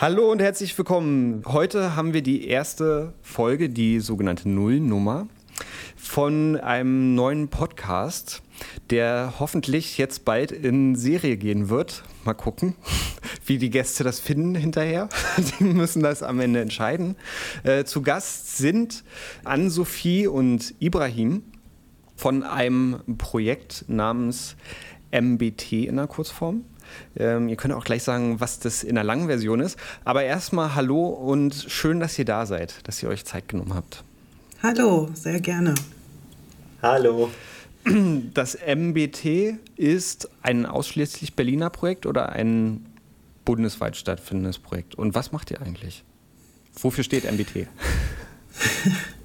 Hallo und herzlich willkommen. Heute haben wir die erste Folge, die sogenannte Nullnummer, von einem neuen Podcast, der hoffentlich jetzt bald in Serie gehen wird. Mal gucken, wie die Gäste das finden hinterher. Die müssen das am Ende entscheiden. Äh, zu Gast sind Ann-Sophie und Ibrahim von einem Projekt namens MBT in der Kurzform. Ähm, ihr könnt auch gleich sagen, was das in der langen Version ist. Aber erstmal hallo und schön, dass ihr da seid, dass ihr euch Zeit genommen habt. Hallo, sehr gerne. Hallo. Das MBT ist ein ausschließlich Berliner Projekt oder ein bundesweit stattfindendes Projekt? Und was macht ihr eigentlich? Wofür steht MBT?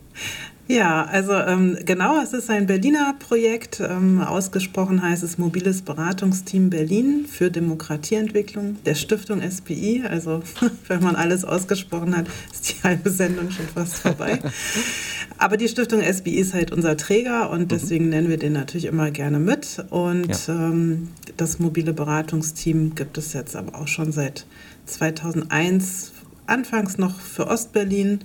Ja, also ähm, genau, es ist ein Berliner Projekt. Ähm, ausgesprochen heißt es Mobiles Beratungsteam Berlin für Demokratieentwicklung der Stiftung SPI. Also wenn man alles ausgesprochen hat, ist die halbe Sendung schon fast vorbei. Aber die Stiftung SPI ist halt unser Träger und mhm. deswegen nennen wir den natürlich immer gerne mit. Und ja. ähm, das mobile Beratungsteam gibt es jetzt aber auch schon seit 2001, anfangs noch für Ostberlin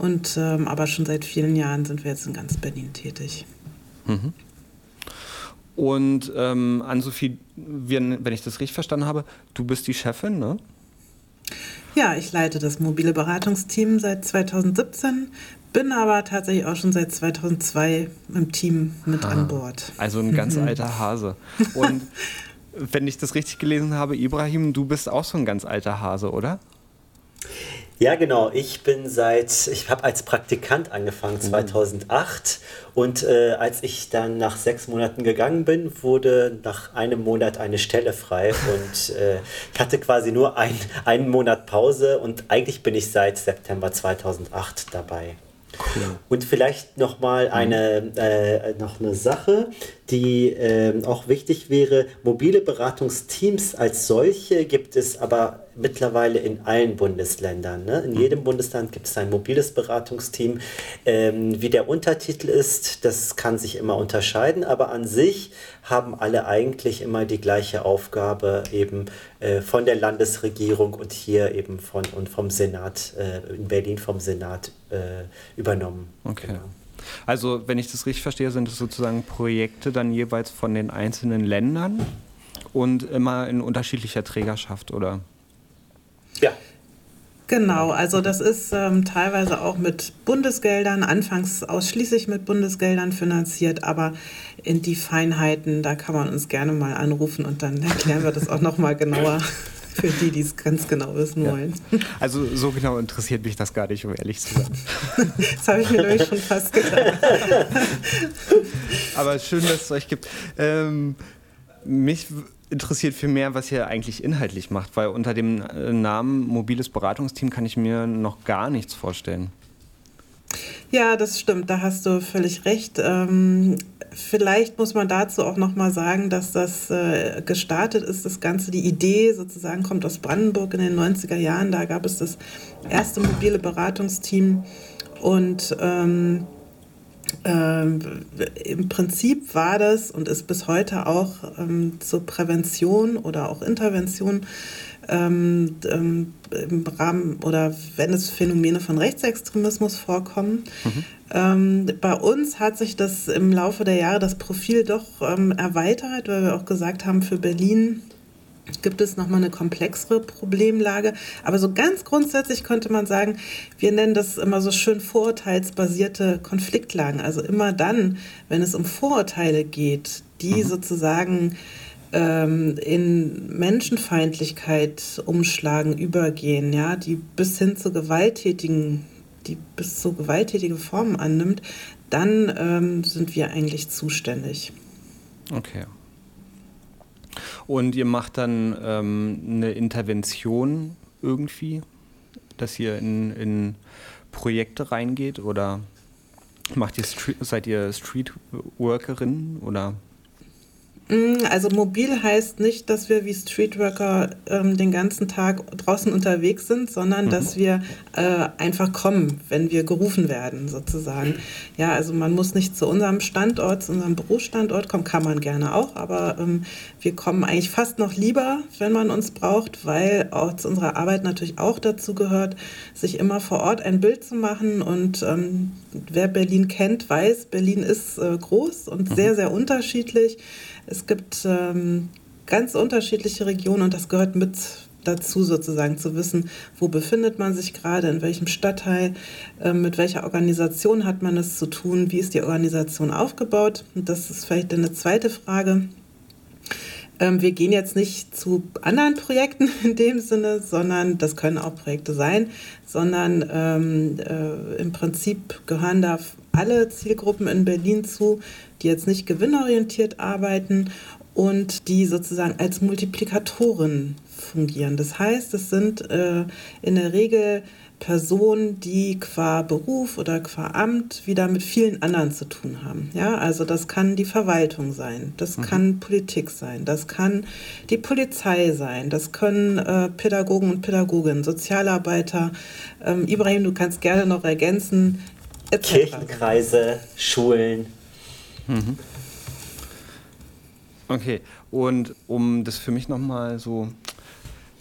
und ähm, aber schon seit vielen Jahren sind wir jetzt in ganz Berlin tätig. Mhm. Und ähm, Ann-Sophie, wenn ich das richtig verstanden habe, du bist die Chefin, ne? Ja, ich leite das mobile Beratungsteam seit 2017, bin aber tatsächlich auch schon seit 2002 im Team mit ah, an Bord. Also ein ganz mhm. alter Hase. Und wenn ich das richtig gelesen habe, Ibrahim, du bist auch so ein ganz alter Hase, oder? Ja, genau. Ich bin seit, ich habe als Praktikant angefangen 2008 mhm. und äh, als ich dann nach sechs Monaten gegangen bin, wurde nach einem Monat eine Stelle frei und äh, ich hatte quasi nur ein, einen Monat Pause und eigentlich bin ich seit September 2008 dabei. Cool. Und vielleicht noch mal mhm. eine, äh, noch eine Sache, die äh, auch wichtig wäre. Mobile Beratungsteams als solche gibt es aber mittlerweile in allen Bundesländern. Ne? In mhm. jedem Bundesland gibt es ein mobiles Beratungsteam. Ähm, wie der Untertitel ist, das kann sich immer unterscheiden, aber an sich haben alle eigentlich immer die gleiche Aufgabe eben äh, von der Landesregierung und hier eben von und vom Senat äh, in Berlin vom Senat äh, übernommen. Okay. Genau. Also, wenn ich das richtig verstehe, sind es sozusagen Projekte dann jeweils von den einzelnen Ländern und immer in unterschiedlicher Trägerschaft, oder? Ja. Genau, also das ist ähm, teilweise auch mit Bundesgeldern, anfangs ausschließlich mit Bundesgeldern finanziert, aber in die Feinheiten, da kann man uns gerne mal anrufen und dann erklären wir das auch nochmal genauer für die, die es ganz genau wissen ja. wollen. Also so genau interessiert mich das gar nicht, um ehrlich zu sein. das habe ich mir nämlich schon fast gedacht. Aber schön, dass es euch gibt. Ähm, mich interessiert viel mehr, was ihr eigentlich inhaltlich macht, weil unter dem äh, Namen mobiles Beratungsteam kann ich mir noch gar nichts vorstellen. Ja, das stimmt, da hast du völlig recht. Ähm, vielleicht muss man dazu auch noch mal sagen, dass das äh, gestartet ist, das Ganze, die Idee sozusagen kommt aus Brandenburg in den 90er Jahren. Da gab es das erste mobile Beratungsteam und ähm, ähm, Im Prinzip war das und ist bis heute auch ähm, zur Prävention oder auch Intervention ähm, ähm im Rahmen oder wenn es Phänomene von Rechtsextremismus vorkommen. Mhm. Ähm, bei uns hat sich das im Laufe der Jahre das Profil doch ähm, erweitert, weil wir auch gesagt haben, für Berlin gibt es nochmal eine komplexere Problemlage. Aber so ganz grundsätzlich könnte man sagen, wir nennen das immer so schön vorurteilsbasierte Konfliktlagen. Also immer dann, wenn es um Vorurteile geht, die mhm. sozusagen ähm, in Menschenfeindlichkeit umschlagen, übergehen, ja, die bis hin zu gewalttätigen, die bis zu gewalttätige Formen annimmt, dann ähm, sind wir eigentlich zuständig. Okay. Und ihr macht dann ähm, eine Intervention irgendwie, dass ihr in, in Projekte reingeht oder macht ihr seid ihr Streetworkerin oder? Mm, also mobil heißt nicht, dass wir wie Streetworker ähm, den ganzen Tag draußen unterwegs sind, sondern mhm. dass wir äh, einfach kommen, wenn wir gerufen werden, sozusagen. Ja, also man muss nicht zu unserem Standort, zu unserem Berufsstandort kommen, kann man gerne auch, aber ähm, wir kommen eigentlich fast noch lieber, wenn man uns braucht, weil auch zu unserer Arbeit natürlich auch dazu gehört, sich immer vor Ort ein Bild zu machen. Und ähm, wer Berlin kennt, weiß, Berlin ist äh, groß und mhm. sehr, sehr unterschiedlich. Es gibt ähm, ganz unterschiedliche Regionen und das gehört mit dazu sozusagen zu wissen, wo befindet man sich gerade, in welchem Stadtteil, äh, mit welcher Organisation hat man es zu tun, wie ist die Organisation aufgebaut. Und das ist vielleicht eine zweite Frage. Ähm, wir gehen jetzt nicht zu anderen Projekten in dem Sinne, sondern das können auch Projekte sein, sondern ähm, äh, im Prinzip gehören da alle Zielgruppen in Berlin zu, die jetzt nicht gewinnorientiert arbeiten und die sozusagen als Multiplikatoren fungieren. Das heißt, es sind äh, in der Regel Personen, die qua Beruf oder qua Amt wieder mit vielen anderen zu tun haben. Ja, also das kann die Verwaltung sein, das mhm. kann Politik sein, das kann die Polizei sein, das können äh, Pädagogen und Pädagoginnen, Sozialarbeiter. Ähm, Ibrahim, du kannst gerne noch ergänzen. Kirchenkreise, Schulen. Mhm. Okay, und um das für mich nochmal so,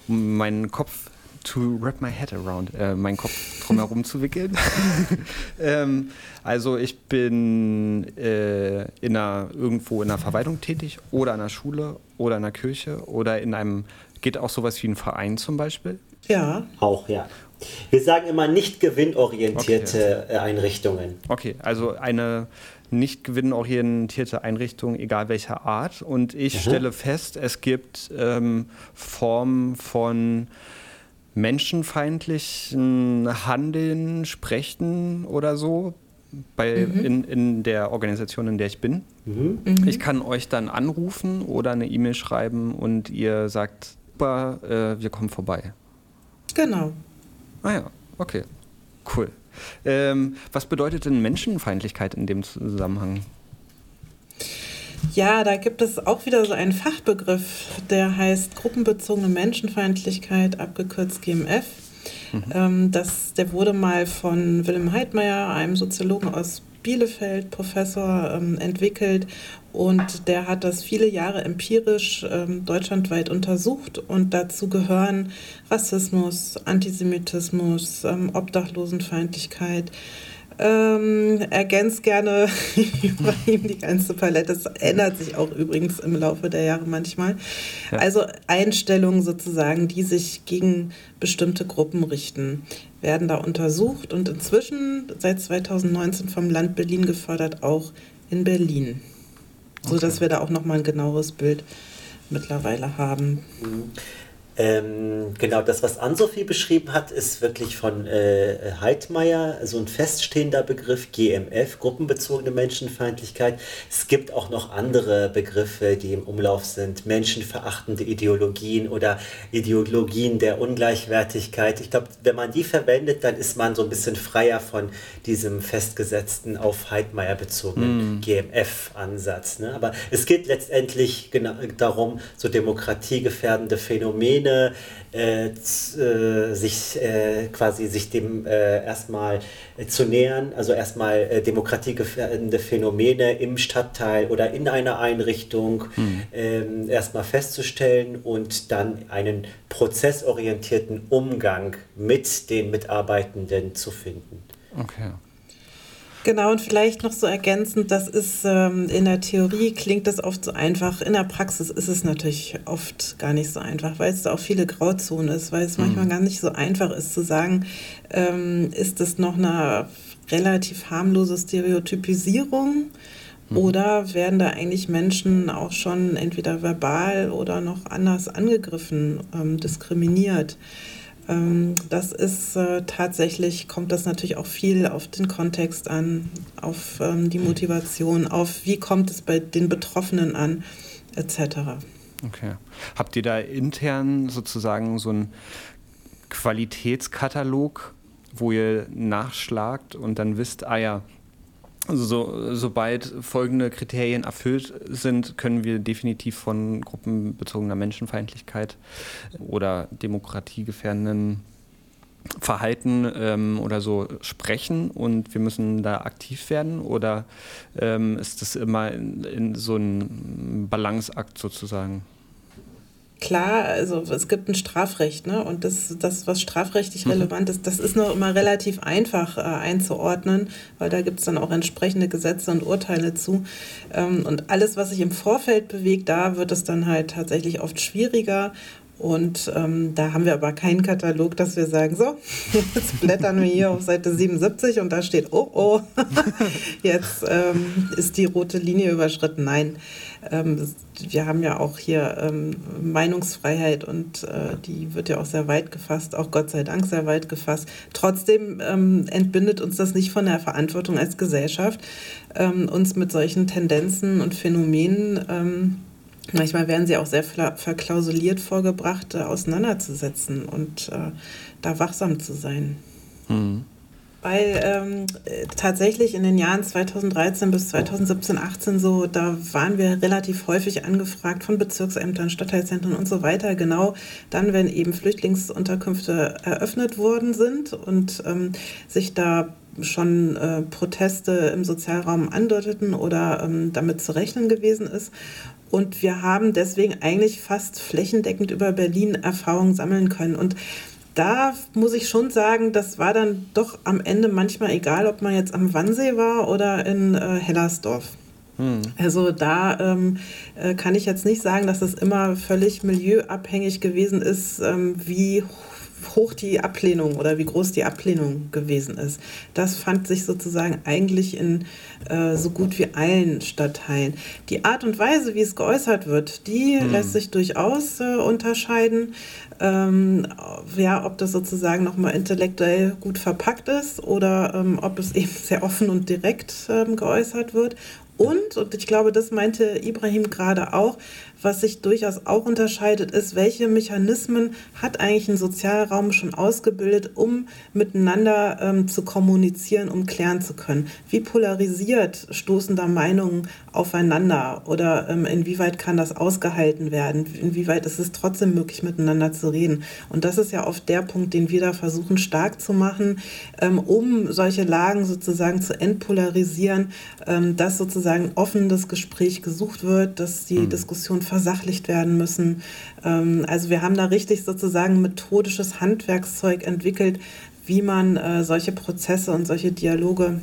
um meinen Kopf to wrap my head around, äh, meinen Kopf drumherum zu wickeln. ähm, also ich bin äh, in einer, irgendwo in einer Verwaltung tätig oder an einer Schule oder in einer Kirche oder in einem, geht auch sowas wie ein Verein zum Beispiel? Ja. Auch, ja. Wir sagen immer nicht gewinnorientierte okay. Einrichtungen. Okay, also eine nicht gewinnorientierte Einrichtung, egal welcher Art. Und ich mhm. stelle fest, es gibt ähm, Formen von menschenfeindlichen Handeln, Sprechen oder so bei, mhm. in, in der Organisation, in der ich bin. Mhm. Ich kann euch dann anrufen oder eine E-Mail schreiben und ihr sagt, super, äh, wir kommen vorbei. Genau. Ah ja, okay, cool. Ähm, was bedeutet denn Menschenfeindlichkeit in dem Zusammenhang? Ja, da gibt es auch wieder so einen Fachbegriff, der heißt gruppenbezogene Menschenfeindlichkeit, abgekürzt GMF. Mhm. Ähm, das, der wurde mal von Willem Heidmeier, einem Soziologen aus Bielefeld, Professor, ähm, entwickelt und der hat das viele Jahre empirisch ähm, deutschlandweit untersucht und dazu gehören Rassismus, Antisemitismus, ähm, Obdachlosenfeindlichkeit, ähm, ergänzt gerne über ihm die ganze Palette. Das ändert sich auch übrigens im Laufe der Jahre manchmal. Ja. Also Einstellungen sozusagen, die sich gegen bestimmte Gruppen richten, werden da untersucht und inzwischen seit 2019 vom Land Berlin gefördert, auch in Berlin. Okay. Sodass wir da auch nochmal ein genaueres Bild mittlerweile haben. Mhm. Ähm, genau, das, was Ann-Sophie beschrieben hat, ist wirklich von äh, Heidmeier, so ein feststehender Begriff, GMF, gruppenbezogene Menschenfeindlichkeit. Es gibt auch noch andere Begriffe, die im Umlauf sind, menschenverachtende Ideologien oder Ideologien der Ungleichwertigkeit. Ich glaube, wenn man die verwendet, dann ist man so ein bisschen freier von diesem festgesetzten, auf Heidmeier bezogenen mm. GMF-Ansatz. Ne? Aber es geht letztendlich genau darum, so demokratiegefährdende Phänomene, Szene äh, äh, sich äh, quasi sich dem äh, erstmal zu nähern, also erstmal äh, demokratiegefährdende Phänomene im Stadtteil oder in einer Einrichtung hm. ähm, erstmal festzustellen und dann einen prozessorientierten Umgang mit den Mitarbeitenden zu finden. Okay. Genau, und vielleicht noch so ergänzend, das ist ähm, in der Theorie klingt das oft so einfach, in der Praxis ist es natürlich oft gar nicht so einfach, weil es da auch viele Grauzonen ist, weil es mhm. manchmal gar nicht so einfach ist zu sagen, ähm, ist das noch eine relativ harmlose Stereotypisierung mhm. oder werden da eigentlich Menschen auch schon entweder verbal oder noch anders angegriffen, ähm, diskriminiert? Ähm, das ist äh, tatsächlich, kommt das natürlich auch viel auf den Kontext an, auf ähm, die Motivation, auf wie kommt es bei den Betroffenen an, etc. Okay. Habt ihr da intern sozusagen so einen Qualitätskatalog, wo ihr nachschlagt und dann wisst, ah ja, Also so, sobald folgende Kriterien erfüllt sind, können wir definitiv von gruppenbezogener Menschenfeindlichkeit oder demokratiegefährdenden Verhalten ähm, oder so sprechen und wir müssen da aktiv werden oder ähm, ist das immer in, in so ein Balanceakt sozusagen? Klar, also es gibt ein Strafrecht, ne? Und das, das was strafrechtlich mhm. relevant ist, das ist noch immer relativ einfach äh, einzuordnen, weil da gibt es dann auch entsprechende Gesetze und Urteile zu. Ähm, und alles, was sich im Vorfeld bewegt, da wird es dann halt tatsächlich oft schwieriger. Und ähm, da haben wir aber keinen Katalog, dass wir sagen, so, jetzt blättern wir hier auf Seite 77 und da steht, oh, oh, jetzt ähm, ist die rote Linie überschritten. Nein, ähm, wir haben ja auch hier ähm, Meinungsfreiheit und äh, die wird ja auch sehr weit gefasst, auch Gott sei Dank sehr weit gefasst. Trotzdem ähm, entbindet uns das nicht von der Verantwortung als Gesellschaft, ähm, uns mit solchen Tendenzen und Phänomenen Manchmal werden sie auch sehr verklausuliert vorgebracht, äh, auseinanderzusetzen und äh, da wachsam zu sein. Mhm. Weil ähm, tatsächlich in den Jahren 2013 bis 2017, 18 so, da waren wir relativ häufig angefragt von Bezirksämtern, Stadtteilzentren und so weiter. Genau dann, wenn eben Flüchtlingsunterkünfte eröffnet worden sind und ähm, sich da schon äh, Proteste im Sozialraum andeuteten oder ähm, damit zu rechnen gewesen ist. Und wir haben deswegen eigentlich fast flächendeckend über Berlin Erfahrungen sammeln können. Und da muss ich schon sagen, das war dann doch am Ende manchmal egal, ob man jetzt am Wannsee war oder in äh, Hellersdorf. Hm. Also da ähm, äh, kann ich jetzt nicht sagen, dass es immer völlig milieuabhängig gewesen ist, ähm, wie hoch die Ablehnung oder wie groß die Ablehnung gewesen ist. Das fand sich sozusagen eigentlich in äh, so gut wie allen Stadtteilen. Die Art und Weise, wie es geäußert wird, die hm. lässt sich durchaus äh, unterscheiden. Ähm, ja, ob das sozusagen nochmal intellektuell gut verpackt ist oder ähm, ob es eben sehr offen und direkt ähm, geäußert wird. Und, und ich glaube, das meinte Ibrahim gerade auch, was sich durchaus auch unterscheidet, ist, welche Mechanismen hat eigentlich ein Sozialraum schon ausgebildet, um miteinander ähm, zu kommunizieren, um klären zu können. Wie polarisiert stoßen da Meinungen aufeinander oder ähm, inwieweit kann das ausgehalten werden? Inwieweit ist es trotzdem möglich, miteinander zu reden? Und das ist ja oft der Punkt, den wir da versuchen stark zu machen, ähm, um solche Lagen sozusagen zu entpolarisieren, ähm, dass sozusagen offen das Gespräch gesucht wird, dass die mhm. Diskussion versachlicht werden müssen. Ähm, also wir haben da richtig sozusagen methodisches Handwerkszeug entwickelt, wie man äh, solche Prozesse und solche Dialoge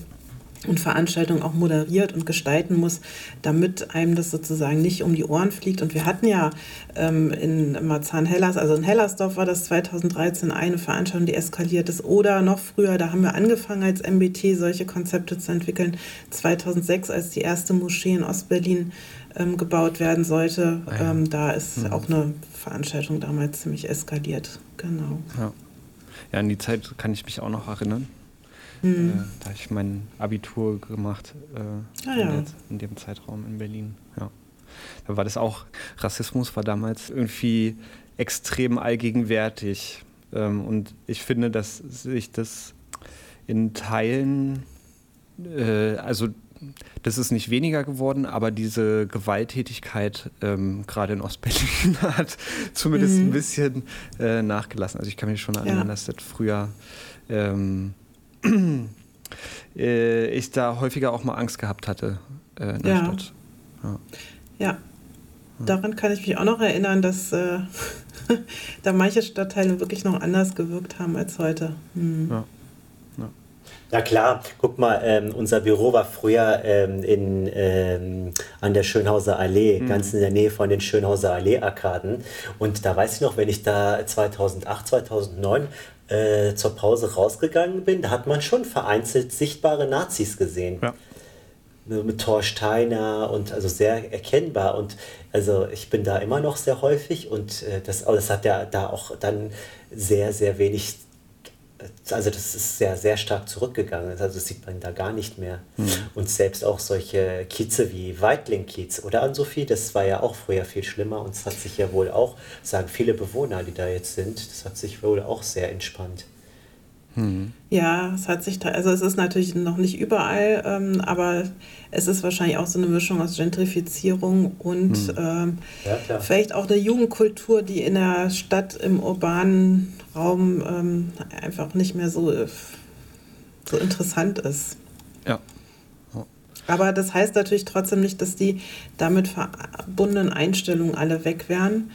und Veranstaltungen auch moderiert und gestalten muss, damit einem das sozusagen nicht um die Ohren fliegt. Und wir hatten ja ähm, in Marzahn-Hellas, also in Hellersdorf war das 2013 eine Veranstaltung, die eskaliert ist. Oder noch früher, da haben wir angefangen als MBT solche Konzepte zu entwickeln. 2006, als die erste Moschee in Ostberlin ähm, gebaut werden sollte. Ah, ja. ähm, da ist mhm. auch eine Veranstaltung damals ziemlich eskaliert. Genau. Ja. ja, an die Zeit kann ich mich auch noch erinnern. Mhm. Äh, da habe ich mein Abitur gemacht äh, ah, in, der, in, dem Zeitraum in Berlin. Ja. Da war das auch, Rassismus war damals irgendwie extrem allgegenwärtig. Ähm, und ich finde, dass sich das in Teilen, äh, also das ist nicht weniger geworden, aber diese Gewalttätigkeit ähm, gerade in Ostberlin hat zumindest mhm. ein bisschen äh, nachgelassen. Also ich kann mich schon erinnern, ja. dass das früher ähm, äh, ich da häufiger auch mal Angst gehabt hatte äh, in der ja. Stadt. Ja. ja. Daran kann ich mich auch noch erinnern, dass äh, da manche Stadtteile wirklich noch anders gewirkt haben als heute. Hm. Ja. Na klar, guck mal, ähm, unser Büro war früher ähm, in, ähm, an der Schönhauser Allee, mhm. ganz in der Nähe von den Schönhauser Allee-Arkaden. Und da weiß ich noch, wenn ich da 2008, 2009 äh, zur Pause rausgegangen bin, da hat man schon vereinzelt sichtbare Nazis gesehen. Ja. Mit Thor Steiner und also sehr erkennbar. Und also ich bin da immer noch sehr häufig und äh, das, das hat ja da auch dann sehr, sehr wenig also das ist sehr, sehr stark zurückgegangen. Also das sieht man da gar nicht mehr. Mhm. Und selbst auch solche Kieze wie Weitling-Kiez oder an Sophie, das war ja auch früher viel schlimmer und es hat sich ja wohl auch, sagen viele Bewohner, die da jetzt sind, das hat sich wohl auch sehr entspannt. Mhm. Ja, es hat sich, also es ist natürlich noch nicht überall, ähm, aber es ist wahrscheinlich auch so eine Mischung aus Gentrifizierung und mhm. ähm, ja, vielleicht auch eine Jugendkultur, die in der Stadt, im urbanen Raum ähm, einfach nicht mehr so, so interessant ist. Ja. Aber das heißt natürlich trotzdem nicht, dass die damit verbundenen Einstellungen alle weg wären.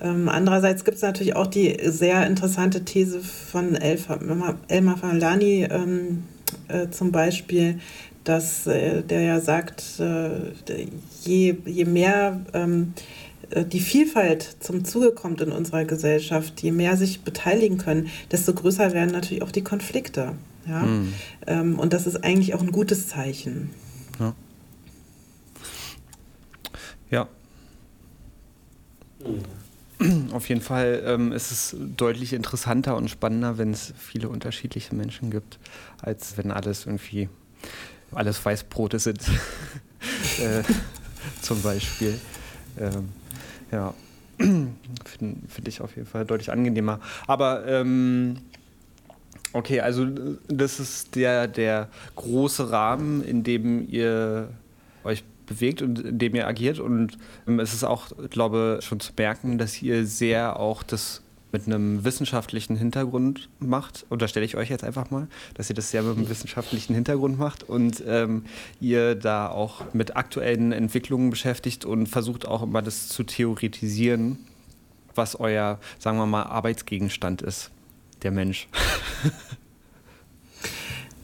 Ähm, andererseits gibt es natürlich auch die sehr interessante These von Elmar Falani ähm, äh, zum Beispiel, dass äh, der ja sagt, äh, je, je mehr ähm, äh, die Vielfalt zum Zuge kommt in unserer Gesellschaft, je mehr sich beteiligen können, desto größer werden natürlich auch die Konflikte. Ja? Mhm. und das ist eigentlich auch ein gutes Zeichen. Ja. ja. Auf jeden Fall ähm, ist es deutlich interessanter und spannender, wenn es viele unterschiedliche Menschen gibt, als wenn alles irgendwie alles Weißbrote sind. äh, zum Beispiel. Ähm, ja, finde find ich auf jeden Fall deutlich angenehmer. Aber ähm, okay, also das ist der, der große Rahmen, in dem ihr euch bewegt und in dem ihr agiert. Und ähm, es ist auch, glaube ich, schon zu merken, dass ihr sehr auch das mit einem wissenschaftlichen Hintergrund macht, unterstelle ich euch jetzt einfach mal, dass ihr das sehr mit einem wissenschaftlichen Hintergrund macht und ähm, ihr da auch mit aktuellen Entwicklungen beschäftigt und versucht auch immer das zu theoretisieren, was euer, sagen wir mal, Arbeitsgegenstand ist, der Mensch.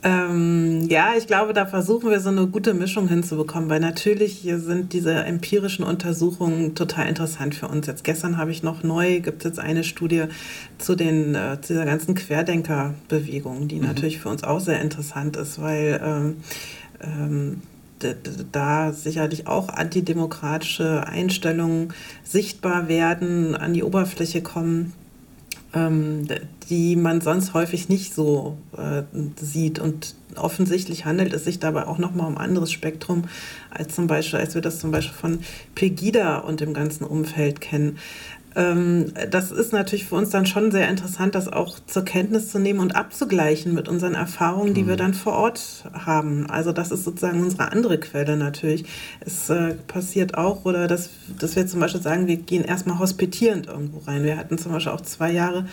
Ähm, ja, ich glaube, da versuchen wir so eine gute Mischung hinzubekommen, weil natürlich sind diese empirischen Untersuchungen total interessant für uns. Jetzt gestern habe ich noch neu, gibt es jetzt eine Studie zu, den, äh, zu dieser ganzen Querdenkerbewegung, die mhm. natürlich für uns auch sehr interessant ist, weil ähm, ähm, da sicherlich auch antidemokratische Einstellungen sichtbar werden, an die Oberfläche kommen ähm, die man sonst häufig nicht so äh, sieht. Und offensichtlich handelt es sich dabei auch nochmal um ein anderes Spektrum, als zum Beispiel, als wir das zum Beispiel von Pegida und dem ganzen Umfeld kennen. Ähm, das ist natürlich für uns dann schon sehr interessant, das auch zur Kenntnis zu nehmen und abzugleichen mit unseren Erfahrungen, die mhm. wir dann vor Ort haben. Also das ist sozusagen unsere andere Quelle natürlich. Es äh, passiert auch, oder dass, dass wir zum Beispiel sagen, wir gehen erstmal hospitierend irgendwo rein. Wir hatten zum Beispiel auch zwei Jahre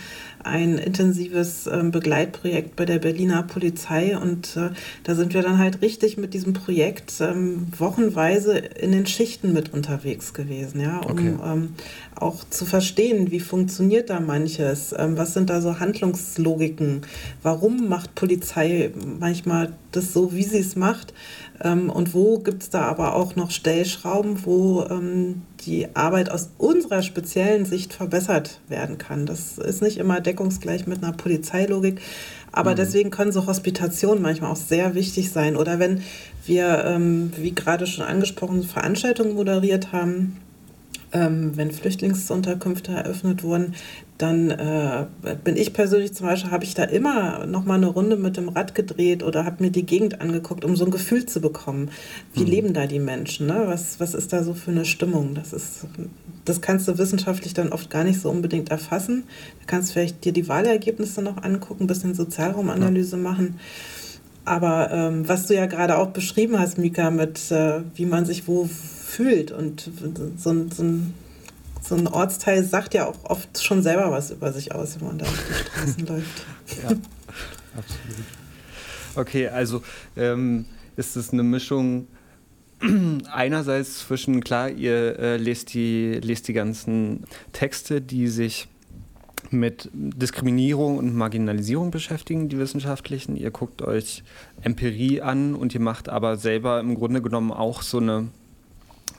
ein intensives äh, Begleitprojekt bei der Berliner Polizei. Und äh, da sind wir dann halt richtig mit diesem Projekt ähm, wochenweise in den Schichten mit unterwegs gewesen, ja, um okay. ähm, auch zu verstehen, wie funktioniert da manches, ähm, was sind da so Handlungslogiken, warum macht Polizei manchmal das so, wie sie es macht ähm, und wo gibt es da aber auch noch Stellschrauben, wo ähm, die Arbeit aus unserer speziellen Sicht verbessert werden kann. Das ist nicht immer deckungsgleich mit einer Polizeilogik, aber mhm. deswegen können so Hospitationen manchmal auch sehr wichtig sein. Oder wenn wir, ähm, wie gerade schon angesprochen, Veranstaltungen moderiert haben, ähm, wenn Flüchtlingsunterkünfte eröffnet wurden, dann äh, bin ich persönlich zum Beispiel, habe ich da immer noch mal eine Runde mit dem Rad gedreht oder habe mir die Gegend angeguckt, um so ein Gefühl zu bekommen. Wie mhm. leben da die Menschen? Ne? Was, was ist da so für eine Stimmung? Das, ist, das kannst du wissenschaftlich dann oft gar nicht so unbedingt erfassen. Du kannst vielleicht dir die Wahlergebnisse noch angucken, ein bisschen Sozialraumanalyse ja. machen. Aber ähm, was du ja gerade auch beschrieben hast, Mika, mit äh, wie man sich wo fühlt und so, so ein so ein Ortsteil sagt ja auch oft schon selber was über sich aus, wenn man da auf die Straßen läuft. Ja, absolut. Okay, also ähm, ist es eine Mischung einerseits zwischen, klar, ihr äh, lest, die, lest die ganzen Texte, die sich mit Diskriminierung und Marginalisierung beschäftigen, die wissenschaftlichen. Ihr guckt euch Empirie an und ihr macht aber selber im Grunde genommen auch so eine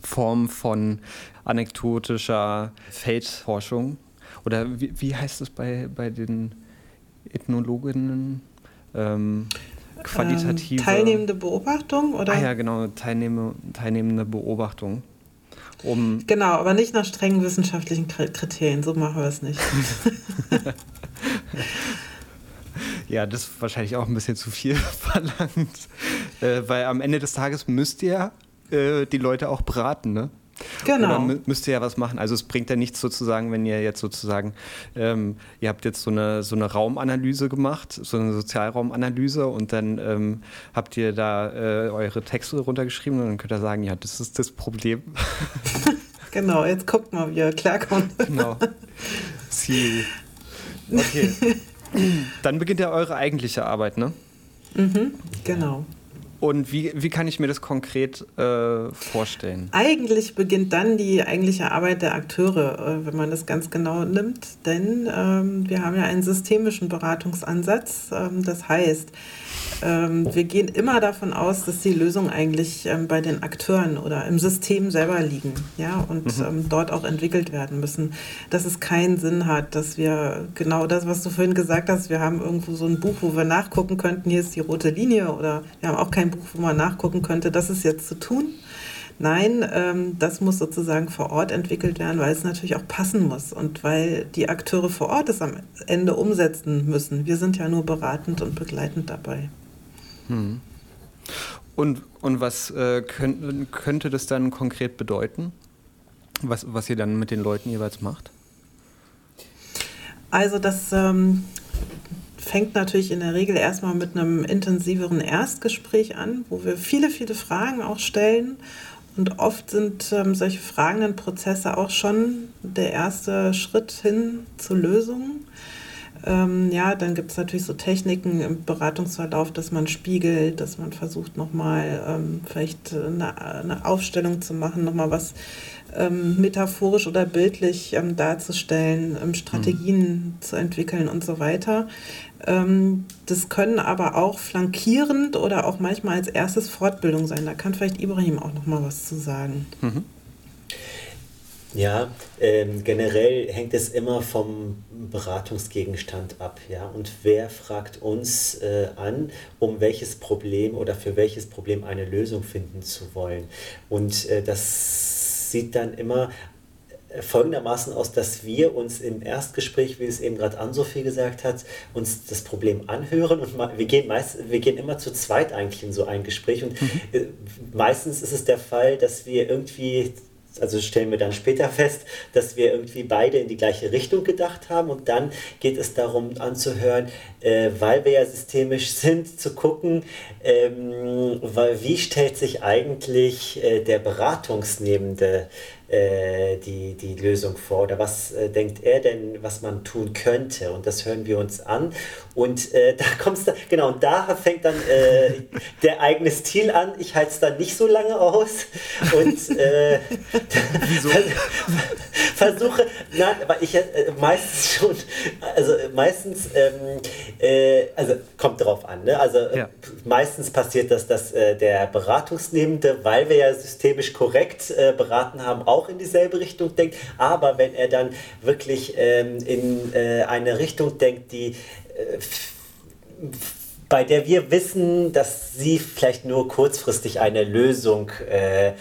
Form von anekdotischer Feldforschung. Oder wie, wie heißt es bei, bei den Ethnologinnen? Ähm, qualitative. Ähm, teilnehmende Beobachtung, oder? Ah ja, genau, teilnehme, teilnehmende Beobachtung. Um genau, aber nicht nach strengen wissenschaftlichen Kriterien, so machen wir es nicht. ja, das ist wahrscheinlich auch ein bisschen zu viel verlangt, äh, weil am Ende des Tages müsst ihr äh, die Leute auch braten, ne? Genau. Oder müsst ihr ja was machen. Also es bringt ja nichts sozusagen, wenn ihr jetzt sozusagen, ähm, ihr habt jetzt so eine, so eine Raumanalyse gemacht, so eine Sozialraumanalyse und dann ähm, habt ihr da äh, eure Texte runtergeschrieben und dann könnt ihr sagen, ja, das ist das Problem. genau, jetzt guckt mal, wie ihr klarkommt. genau. Ziel. Okay. dann beginnt ja eure eigentliche Arbeit, ne? Mhm, genau. Und wie, wie kann ich mir das konkret äh, vorstellen? Eigentlich beginnt dann die eigentliche Arbeit der Akteure, äh, wenn man das ganz genau nimmt. Denn ähm, wir haben ja einen systemischen Beratungsansatz. Ähm, das heißt, ähm, wir gehen immer davon aus, dass die Lösungen eigentlich ähm, bei den Akteuren oder im System selber liegen ja, und mhm. ähm, dort auch entwickelt werden müssen. Dass es keinen Sinn hat, dass wir genau das, was du vorhin gesagt hast, wir haben irgendwo so ein Buch, wo wir nachgucken könnten, hier ist die rote Linie oder wir haben auch kein Buch, wo man nachgucken könnte, das ist jetzt zu tun. Nein, ähm, das muss sozusagen vor Ort entwickelt werden, weil es natürlich auch passen muss und weil die Akteure vor Ort es am Ende umsetzen müssen. Wir sind ja nur beratend und begleitend dabei. Und, und was äh, könnt, könnte das dann konkret bedeuten, was, was ihr dann mit den Leuten jeweils macht? Also das ähm, fängt natürlich in der Regel erstmal mit einem intensiveren Erstgespräch an, wo wir viele, viele Fragen auch stellen. Und oft sind ähm, solche fragenden Prozesse auch schon der erste Schritt hin zur Lösung. Ähm, ja, dann gibt es natürlich so Techniken im Beratungsverlauf, dass man spiegelt, dass man versucht nochmal ähm, vielleicht eine, eine, Aufstellung zu machen, nochmal was ähm, metaphorisch oder bildlich ähm, darzustellen, ähm, Strategien mhm. zu entwickeln und so weiter. Ähm, das können aber auch flankierend oder auch manchmal als erstes Fortbildung sein. Da kann vielleicht Ibrahim auch nochmal was zu sagen. Mhm. Ja, ähm, generell hängt es immer vom Beratungsgegenstand ab. Ja? Und wer fragt uns äh, an, um welches Problem oder für welches Problem eine Lösung finden zu wollen? Und äh, das sieht dann immer äh, folgendermaßen aus, dass wir uns im Erstgespräch, wie es eben gerade Ann-Sophie gesagt hat, uns das Problem anhören und wir gehen, meist, wir gehen immer zu zweit eigentlich in so ein Gespräch und mhm. Äh, meistens ist es der Fall, dass wir irgendwie also stellen wir dann später fest, dass wir irgendwie beide in die gleiche Richtung gedacht haben. Und dann geht es darum anzuhören, äh, weil wir ja systemisch sind, zu gucken, ähm, weil, wie stellt sich eigentlich äh, der Beratungsnehmende die, die Lösung vor oder was äh, denkt er denn, was man tun könnte? Und das hören wir uns an. Und äh, da kommst du, genau, und da fängt dann äh, der eigene Stil an, ich halte es dann nicht so lange aus. Und äh, versuche, nein, aber ich meistens schon, also meistens, ähm, also kommt drauf an, ne? also ja. meistens passiert das, dass der Beratungsnehmende, weil wir ja systemisch korrekt beraten haben, auch auch in dieselbe Richtung denkt, aber wenn er dann wirklich ähm, in äh, eine Richtung denkt, die äh, bei der wir wissen, dass sie vielleicht nur kurzfristig eine Lösung äh,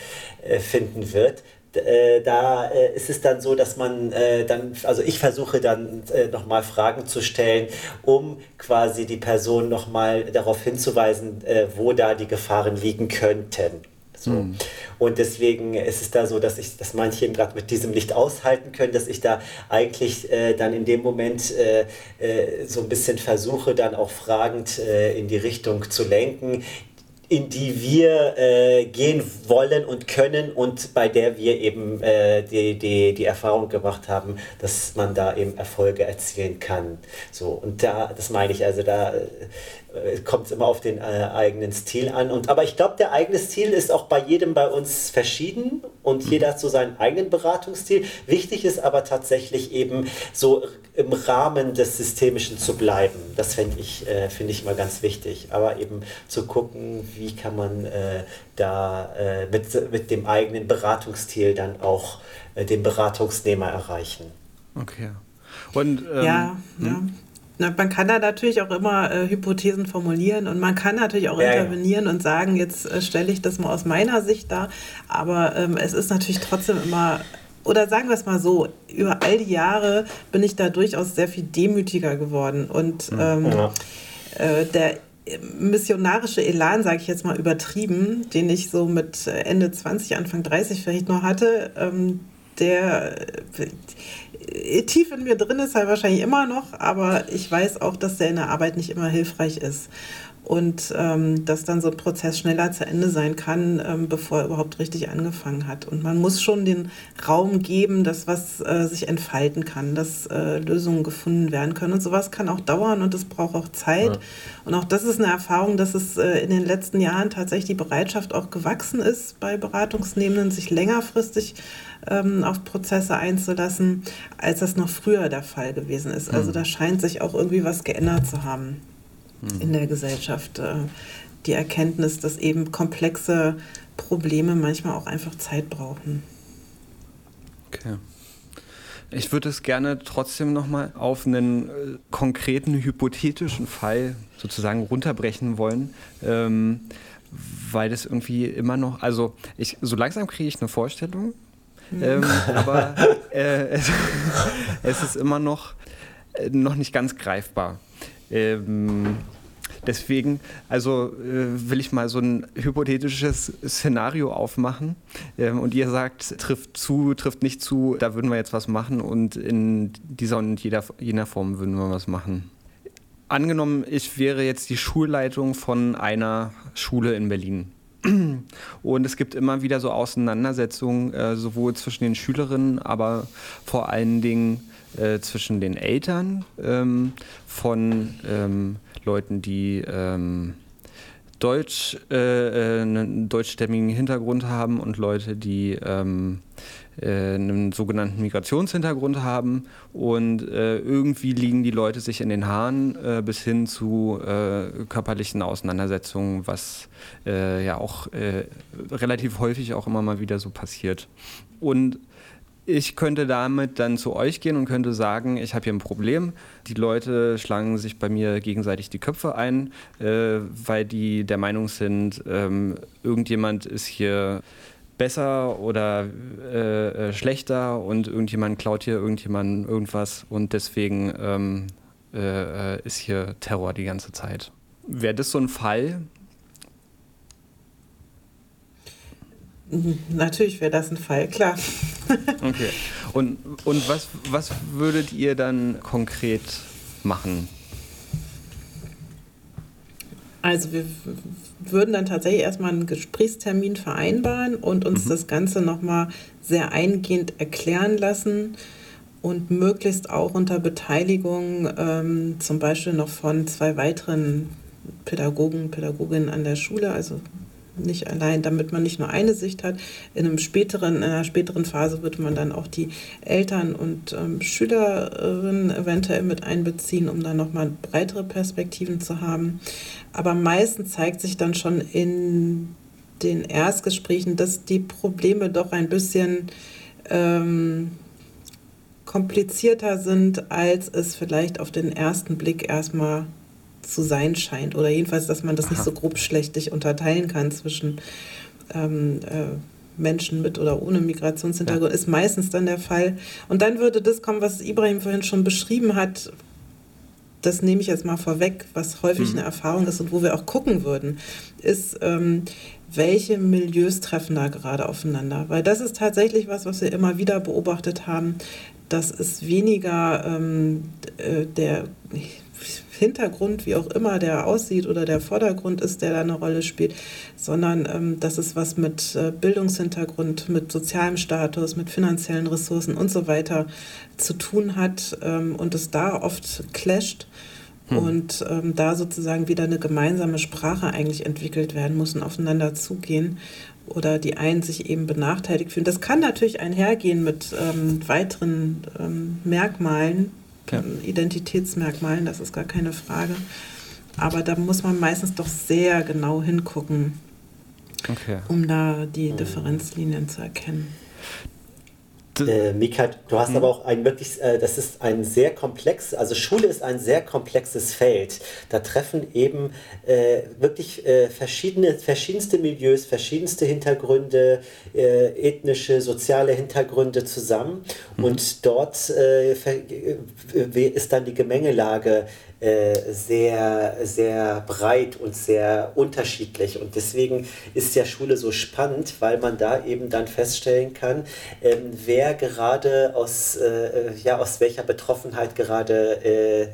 äh finden wird, äh, da äh, ist es dann so, dass man dann, also ich versuche dann äh, nochmal Fragen zu stellen, um quasi die Person nochmal darauf hinzuweisen, wo da die Gefahren liegen könnten. So. Mhm. Und deswegen ist es da so, dass ich, dass manche eben gerade mit diesem nicht aushalten können, dass ich da eigentlich äh, dann in dem Moment äh, äh, so ein bisschen versuche, dann auch fragend äh, in die Richtung zu lenken, in die wir äh, gehen wollen und können und bei der wir eben äh, die, die, die Erfahrung gemacht haben, dass man da eben Erfolge erzielen kann. So, und da, das meine ich, also da äh, kommt es immer auf den äh, eigenen Stil an. Und, aber ich glaube, der eigene Stil ist auch bei jedem bei uns verschieden und mhm. jeder hat so seinen eigenen Beratungsstil. Wichtig ist aber tatsächlich eben so im Rahmen des Systemischen zu bleiben. Das finde ich, äh, find ich immer ganz wichtig. Aber eben zu gucken, wie kann man äh, da äh, mit, mit dem eigenen Beratungsstil dann auch äh, den Beratungsnehmer erreichen. Okay. Und, ähm, ja, hm? ja. Na, man kann da natürlich auch immer äh, Hypothesen formulieren und man kann natürlich auch ja, intervenieren ja. und sagen, jetzt äh, stelle ich das mal aus meiner Sicht dar. Aber ähm, es ist natürlich trotzdem immer, oder sagen wir es mal so, über all die Jahre bin ich da durchaus sehr viel demütiger geworden. Und ähm, ja. äh, der missionarische Elan, sage ich jetzt mal übertrieben, den ich so mit Ende 20, Anfang 30 vielleicht noch hatte, ähm, der tief in mir drin ist, halt wahrscheinlich immer noch, aber ich weiß auch, dass der in der Arbeit nicht immer hilfreich ist und ähm, dass dann so ein Prozess schneller zu Ende sein kann, ähm, bevor er überhaupt richtig angefangen hat. Und man muss schon den Raum geben, dass was äh, sich entfalten kann, dass äh, Lösungen gefunden werden können. Und sowas kann auch dauern und es braucht auch Zeit. Ja. Und auch das ist eine Erfahrung, dass es äh, in den letzten Jahren tatsächlich die Bereitschaft auch gewachsen ist, bei Beratungsnehmenden sich längerfristig ähm, auf Prozesse einzulassen, als das noch früher der Fall gewesen ist. Also hm. da scheint sich auch irgendwie was geändert zu haben mhm. in der Gesellschaft. Äh, die Erkenntnis, dass eben komplexe Probleme manchmal auch einfach Zeit brauchen. Okay. Ich würde es gerne trotzdem nochmal auf einen äh, konkreten hypothetischen Fall sozusagen runterbrechen wollen, ähm, weil das irgendwie immer noch, also ich, so langsam kriege ich eine Vorstellung, mhm. ähm, aber äh, es, es, ist immer noch, äh, noch nicht ganz greifbar. Ähm, deswegen, also äh, will ich mal so ein hypothetisches Szenario aufmachen ähm, und ihr sagt, trifft zu, trifft nicht zu, da würden wir jetzt was machen und in dieser und jeder, jener Form würden wir was machen. Angenommen, ich wäre jetzt die Schulleitung von einer Schule in Berlin. Und es gibt immer wieder so Auseinandersetzungen, äh, sowohl zwischen den Schülerinnen, aber vor allen Dingen äh, zwischen den Eltern ähm, von ähm, Leuten, die ähm, Deutsch, äh, äh, einen deutschstämmigen Hintergrund haben und Leute, die ähm, äh, einen sogenannten Migrationshintergrund haben. Und äh, irgendwie liegen die Leute sich in den Haaren äh, bis hin zu äh, körperlichen Auseinandersetzungen, was ja auch relativ häufig auch immer mal wieder so passiert. Und ich könnte damit dann zu euch gehen und könnte sagen, ich habe hier ein Problem. Die Leute schlagen sich bei mir gegenseitig die Köpfe ein, äh, weil die der Meinung sind, ähm, irgendjemand ist hier besser oder äh, äh schlechter und irgendjemand klaut hier irgendjemand irgendwas und deswegen ähm, äh, äh, ist hier Terror die ganze Zeit. Wäre das so ein Fall, Natürlich wäre das ein Fall, klar. okay. Und, und was, was würdet ihr dann konkret machen? Also wir würden dann tatsächlich erstmal einen Gesprächstermin vereinbaren und uns mhm. das Ganze nochmal sehr eingehend erklären lassen und möglichst auch unter Beteiligung ähm, zum Beispiel noch von zwei weiteren Pädagogen, Pädagoginnen an der Schule, also nicht allein, damit man nicht nur eine Sicht hat. In, einem späteren, in einer späteren Phase wird man dann auch die Eltern und ähm, Schülerinnen eventuell mit einbeziehen, um dann nochmal breitere Perspektiven zu haben. Aber meistens zeigt sich dann schon in den Erstgesprächen, dass die Probleme doch ein bisschen ähm, komplizierter sind, als es vielleicht auf den ersten Blick erstmal zu sein scheint. Oder jedenfalls, dass man das Aha. nicht so grobschlächtig unterteilen kann zwischen ähm, äh, Menschen mit oder ohne Migrationshintergrund, ja. ist meistens dann der Fall. Und dann würde das kommen, was Ibrahim vorhin schon beschrieben hat. Das nehme ich jetzt mal vorweg, was häufig mhm. eine Erfahrung ist und wo wir auch gucken würden, ist, ähm, welche Milieus treffen da gerade aufeinander. Weil das ist tatsächlich was, was wir immer wieder beobachtet haben, dass es weniger ähm, äh, der Hintergrund, wie auch immer der aussieht oder der Vordergrund ist, der da eine Rolle spielt, sondern ähm, dass es was mit äh, Bildungshintergrund, mit sozialem Status, mit finanziellen Ressourcen und so weiter zu tun hat ähm, und es da oft clasht. Hm. Und ähm, da sozusagen wieder eine gemeinsame Sprache eigentlich entwickelt werden muss und aufeinander zugehen oder die einen sich eben benachteiligt fühlen. Das kann natürlich einhergehen mit ähm, weiteren ähm, Merkmalen, ja. Identitätsmerkmalen, das ist gar keine Frage. Aber da muss man meistens doch sehr genau hingucken, okay. um da die Differenzlinien zu erkennen. Äh, Mika, du hast hm. aber auch ein wirklich, äh, das ist ein sehr komplex, also Schule ist ein sehr komplexes Feld. Da treffen eben äh, wirklich äh, verschiedene, verschiedenste Milieus, verschiedenste Hintergründe, äh, ethnische, soziale Hintergründe zusammen. Mhm. Und dort äh, ist dann die Gemengelage sehr, sehr breit und sehr unterschiedlich. Und deswegen ist ja Schule so spannend, weil man da eben dann feststellen kann, ähm, wer gerade aus, äh, ja, aus welcher Betroffenheit gerade äh,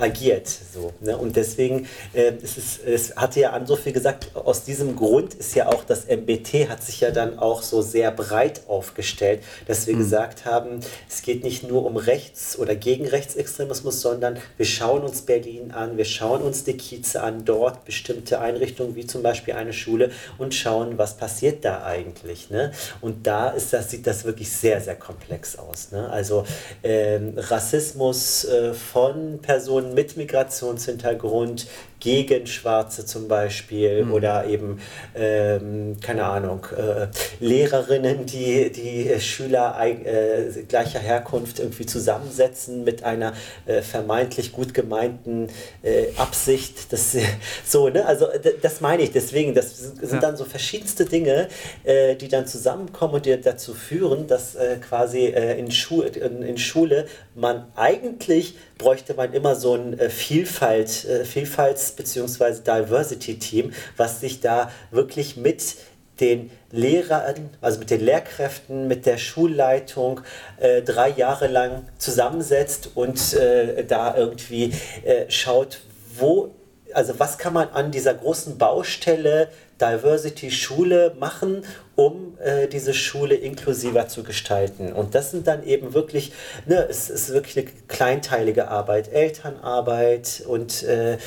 agiert. So, ne? Und deswegen, äh, es, ist, es hatte ja an so viel gesagt, aus diesem Grund ist ja auch das MBT hat sich ja dann auch so sehr breit aufgestellt, dass wir mhm. gesagt haben, es geht nicht nur um Rechts- oder gegen Rechtsextremismus, sondern wir schauen uns Berlin an, wir schauen uns die Kieze an, dort bestimmte Einrichtungen wie zum Beispiel eine Schule und schauen, was passiert da eigentlich. Ne? Und da ist das, sieht das wirklich sehr, sehr komplex aus. Ne? Also ähm, Rassismus äh, von Personen mit Migrationshintergrund gegen Schwarze zum Beispiel mhm. oder eben, ähm, keine Ahnung, äh, Lehrerinnen, die die Schüler äh, gleicher Herkunft irgendwie zusammensetzen mit einer äh, vermeintlich gut gemeinten äh, Absicht. Das, so, ne? Also das meine ich deswegen, das sind ja. dann so verschiedenste Dinge, äh, die dann zusammenkommen und die dazu führen, dass äh, quasi in, Schu in, in Schule man eigentlich bräuchte man immer so ein Vielfalt, Vielfalts bzw. Diversity-Team, was sich da wirklich mit den Lehrern, also mit den Lehrkräften, mit der Schulleitung äh, drei Jahre lang zusammensetzt und äh, da irgendwie äh, schaut, wo, also was kann man an dieser großen Baustelle Diversity Schule machen, um äh, diese Schule inklusiver zu gestalten. Und das sind dann eben wirklich, ne, es ist wirklich eine kleinteilige Arbeit, Elternarbeit und äh, äh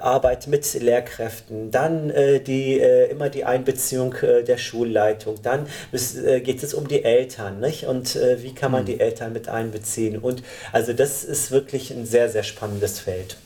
Arbeit mit Lehrkräften, dann äh, die, äh, immer die Einbeziehung äh, der Schulleitung, dann geht es um die Eltern, nicht? Und wie kann man mhm. die Eltern mit einbeziehen? Und also das ist wirklich ein sehr, sehr spannendes Feld.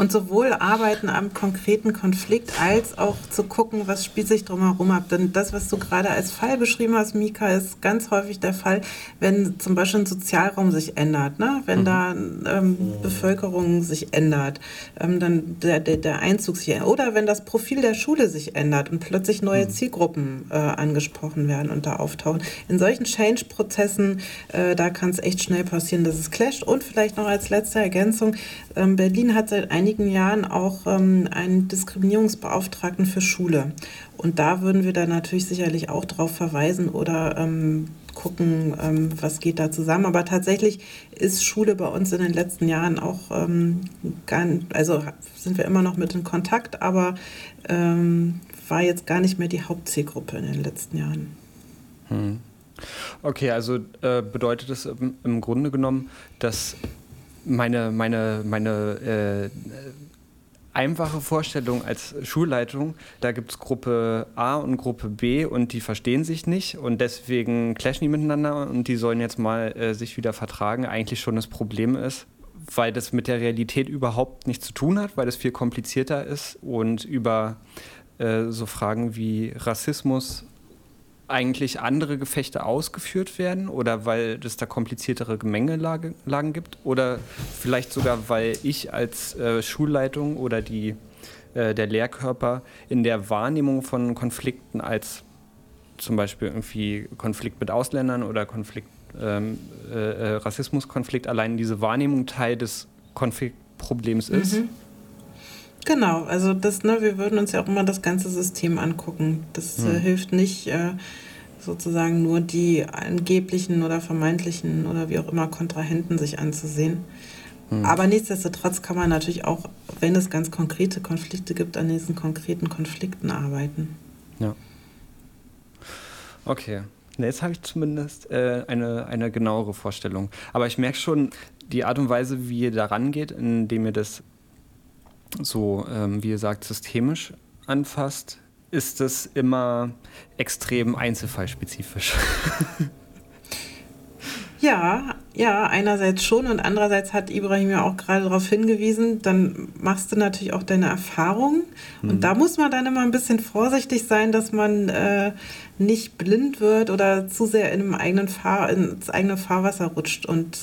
Und sowohl arbeiten am konkreten Konflikt als auch zu gucken, was spielt sich drumherum ab. Denn das, was du gerade als Fall beschrieben hast, Mika, ist ganz häufig der Fall, wenn zum Beispiel ein Sozialraum sich ändert, ne? wenn mhm. da ähm, Bevölkerung sich ändert, ähm, dann der, der, der Einzug sich ändert. Oder wenn das Profil der Schule sich ändert und plötzlich neue mhm. Zielgruppen äh, angesprochen werden und da auftauchen. In solchen Change-Prozessen, äh, da kann es echt schnell passieren, dass es clasht. Und vielleicht noch als letzte Ergänzung, ähm, Berlin hat seit einigen einigen Jahren auch ähm, einen Diskriminierungsbeauftragten für Schule. Und da würden wir dann natürlich sicherlich auch darauf verweisen oder ähm, gucken, ähm, was geht da zusammen. Aber tatsächlich ist Schule bei uns in den letzten Jahren auch ähm, gar, also sind wir immer noch mit in Kontakt, aber ähm, war jetzt gar nicht mehr die Hauptzielgruppe in den letzten Jahren. Hm. Okay, also äh, bedeutet das im, im Grunde genommen, dass meine, meine, meine äh, einfache Vorstellung als Schulleitung, da gibt es Gruppe A und Gruppe B und die verstehen sich nicht und deswegen clashen die miteinander und die sollen jetzt mal äh, sich wieder vertragen, eigentlich schon das Problem ist, weil das mit der Realität überhaupt nichts zu tun hat, weil es viel komplizierter ist und über äh, so Fragen wie Rassismus eigentlich andere Gefechte ausgeführt werden oder weil es da kompliziertere Gemengelagen gibt oder vielleicht sogar, weil ich als äh, Schulleitung oder die, äh, der Lehrkörper in der Wahrnehmung von Konflikten als zum Beispiel irgendwie Konflikt mit Ausländern oder Konflikt, ähm, äh, äh Rassismuskonflikt allein diese Wahrnehmung Teil des Konfliktproblems ist. Genau, also das, ne, wir würden uns ja auch immer das ganze System angucken. Das äh, hm. äh, hilft nicht, äh, sozusagen nur die angeblichen oder vermeintlichen oder wie auch immer Kontrahenten sich anzusehen. Hm. Aber nichtsdestotrotz kann man natürlich auch, wenn es ganz konkrete Konflikte gibt, an diesen konkreten Konflikten arbeiten. Ja. Okay. Jetzt habe ich zumindest äh, eine, eine genauere Vorstellung. Aber ich merke schon, die Art und Weise, wie ihr da rangeht, indem ihr das so, ähm, wie ihr sagt, systemisch anfasst, ist es immer extrem einzelfallspezifisch. Ja, ja, einerseits schon und andererseits hat Ibrahim ja auch gerade darauf hingewiesen, dann machst du natürlich auch deine Erfahrungen und mhm. da muss man dann immer ein bisschen vorsichtig sein, dass man äh, nicht blind wird oder zu sehr in einem eigenen Fahr ins eigene Fahrwasser rutscht und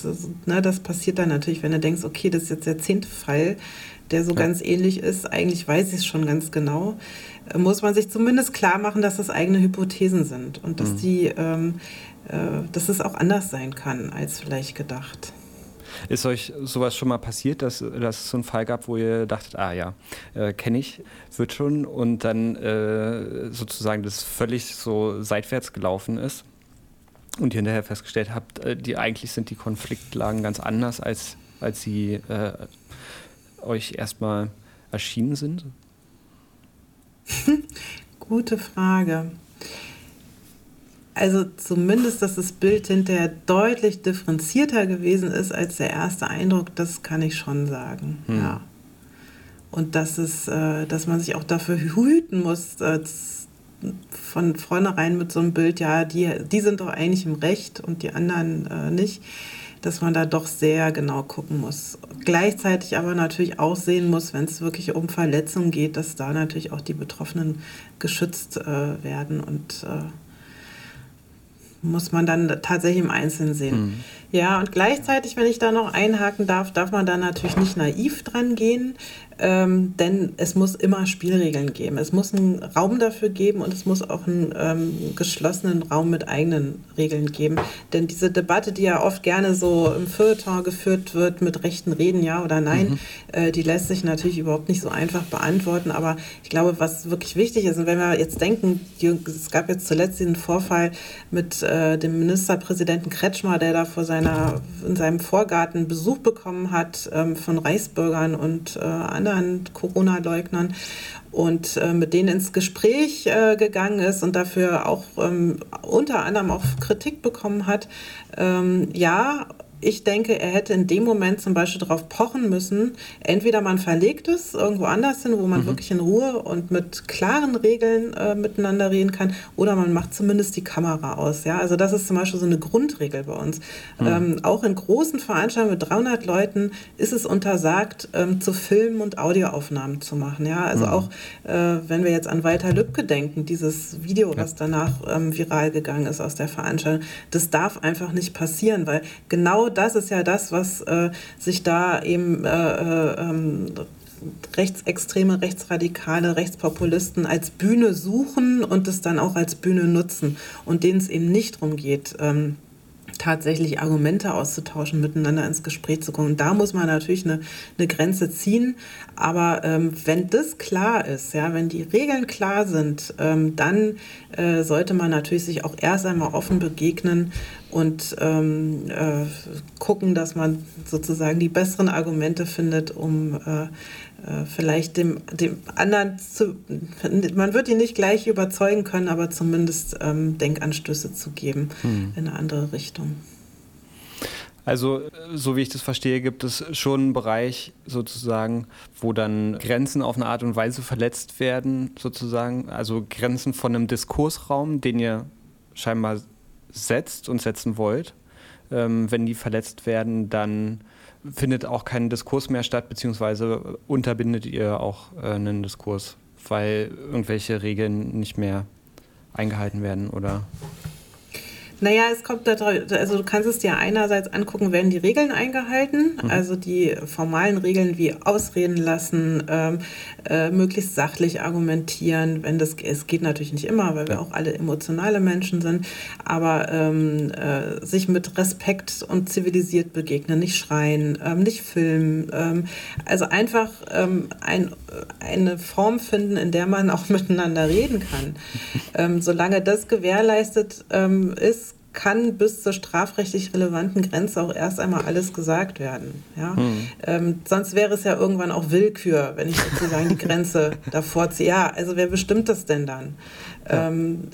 ne, das passiert dann natürlich, wenn du denkst, okay, das ist jetzt der zehnte Fall, der so ja. ganz ähnlich ist, eigentlich weiß ich es schon ganz genau, äh, muss man sich zumindest klar machen, dass das eigene Hypothesen sind und dass mhm. die, ähm, äh, dass es auch anders sein kann als vielleicht gedacht. Ist euch sowas schon mal passiert, dass, dass es so einen Fall gab, wo ihr dachtet, ah ja, äh, kenne ich, wird schon und dann äh, sozusagen das völlig so seitwärts gelaufen ist und ihr hinterher festgestellt habt, äh, die eigentlich sind die Konfliktlagen ganz anders, als, als sie äh, euch erstmal erschienen sind? Gute Frage. Also zumindest, dass das Bild hinterher deutlich differenzierter gewesen ist als der erste Eindruck, das kann ich schon sagen. Hm. Ja. Und dass, es, äh, dass man sich auch dafür hüten muss, von vornherein mit so einem Bild, ja, die, die sind doch eigentlich im Recht und die anderen äh, nicht, dass man da doch sehr genau gucken muss. Gleichzeitig aber natürlich auch sehen muss, wenn es wirklich um Verletzungen geht, dass da natürlich auch die Betroffenen geschützt äh, werden und äh, muss man dann tatsächlich im Einzelnen sehen. Mhm. Ja, und gleichzeitig, wenn ich da noch einhaken darf, darf man da natürlich nicht naiv dran gehen ähm, denn es muss immer Spielregeln geben. Es muss einen Raum dafür geben und es muss auch einen ähm, geschlossenen Raum mit eigenen Regeln geben. Denn diese Debatte, die ja oft gerne so im Feuilleton geführt wird mit rechten Reden, ja oder nein, mhm. äh, die lässt sich natürlich überhaupt nicht so einfach beantworten. Aber ich glaube, was wirklich wichtig ist, und wenn wir jetzt denken, es gab jetzt zuletzt diesen Vorfall mit äh, dem Ministerpräsidenten Kretschmer, der da vor seiner, in seinem Vorgarten Besuch bekommen hat ähm, von Reichsbürgern und äh, anderen Corona-Leugnern und äh, mit denen ins Gespräch äh, gegangen ist und dafür auch ähm, unter anderem auch Kritik bekommen hat. Ähm, ja, ich denke, er hätte in dem Moment zum Beispiel darauf pochen müssen, entweder man verlegt es irgendwo anders hin, wo man mhm. wirklich in Ruhe und mit klaren Regeln äh, miteinander reden kann, oder man macht zumindest die Kamera aus. Ja? Also das ist zum Beispiel so eine Grundregel bei uns. Mhm. Ähm, auch in großen Veranstaltungen mit 300 Leuten ist es untersagt, ähm, zu filmen und Audioaufnahmen zu machen. Ja? Also mhm. auch, äh, wenn wir jetzt an Walter Lübcke denken, dieses Video, ja. was danach ähm, viral gegangen ist aus der Veranstaltung, das darf einfach nicht passieren, weil genau das ist ja das, was äh, sich da eben äh, äh, ähm, rechtsextreme, rechtsradikale, Rechtspopulisten als Bühne suchen und es dann auch als Bühne nutzen und denen es eben nicht darum geht, ähm, tatsächlich Argumente auszutauschen, miteinander ins Gespräch zu kommen. Und da muss man natürlich eine, eine Grenze ziehen. Aber ähm, wenn das klar ist, ja, wenn die Regeln klar sind, ähm, dann äh, sollte man natürlich sich auch erst einmal offen begegnen und ähm, äh, gucken, dass man sozusagen die besseren Argumente findet, um äh, vielleicht dem, dem anderen zu, man wird ihn nicht gleich überzeugen können, aber zumindest ähm, Denkanstöße zu geben hm. in eine andere Richtung. Also, so wie ich das verstehe, gibt es schon einen Bereich sozusagen, wo dann Grenzen auf eine Art und Weise verletzt werden, sozusagen. Also Grenzen von einem Diskursraum, den ihr scheinbar setzt und setzen wollt. Ähm, wenn die verletzt werden, dann findet auch kein Diskurs mehr statt, beziehungsweise unterbindet ihr auch äh, einen Diskurs, weil irgendwelche Regeln nicht mehr eingehalten werden oder naja, es kommt da also du kannst es dir einerseits angucken, werden die Regeln eingehalten, mhm. also die formalen Regeln wie ausreden lassen, ähm, äh, möglichst sachlich argumentieren, wenn das es geht natürlich nicht immer, weil wir auch alle emotionale Menschen sind, aber ähm, äh, sich mit Respekt und zivilisiert begegnen, nicht schreien, ähm, nicht filmen, ähm, also einfach ähm, ein, eine Form finden, in der man auch miteinander reden kann. Ähm, solange das gewährleistet ist, kann bis zur strafrechtlich relevanten Grenze auch erst einmal alles gesagt werden. Ja? Mhm. Ähm, sonst wäre es ja irgendwann auch Willkür, wenn ich sozusagen die Grenze davor ziehe. Ja, also wer bestimmt das denn dann? Ja. Ähm,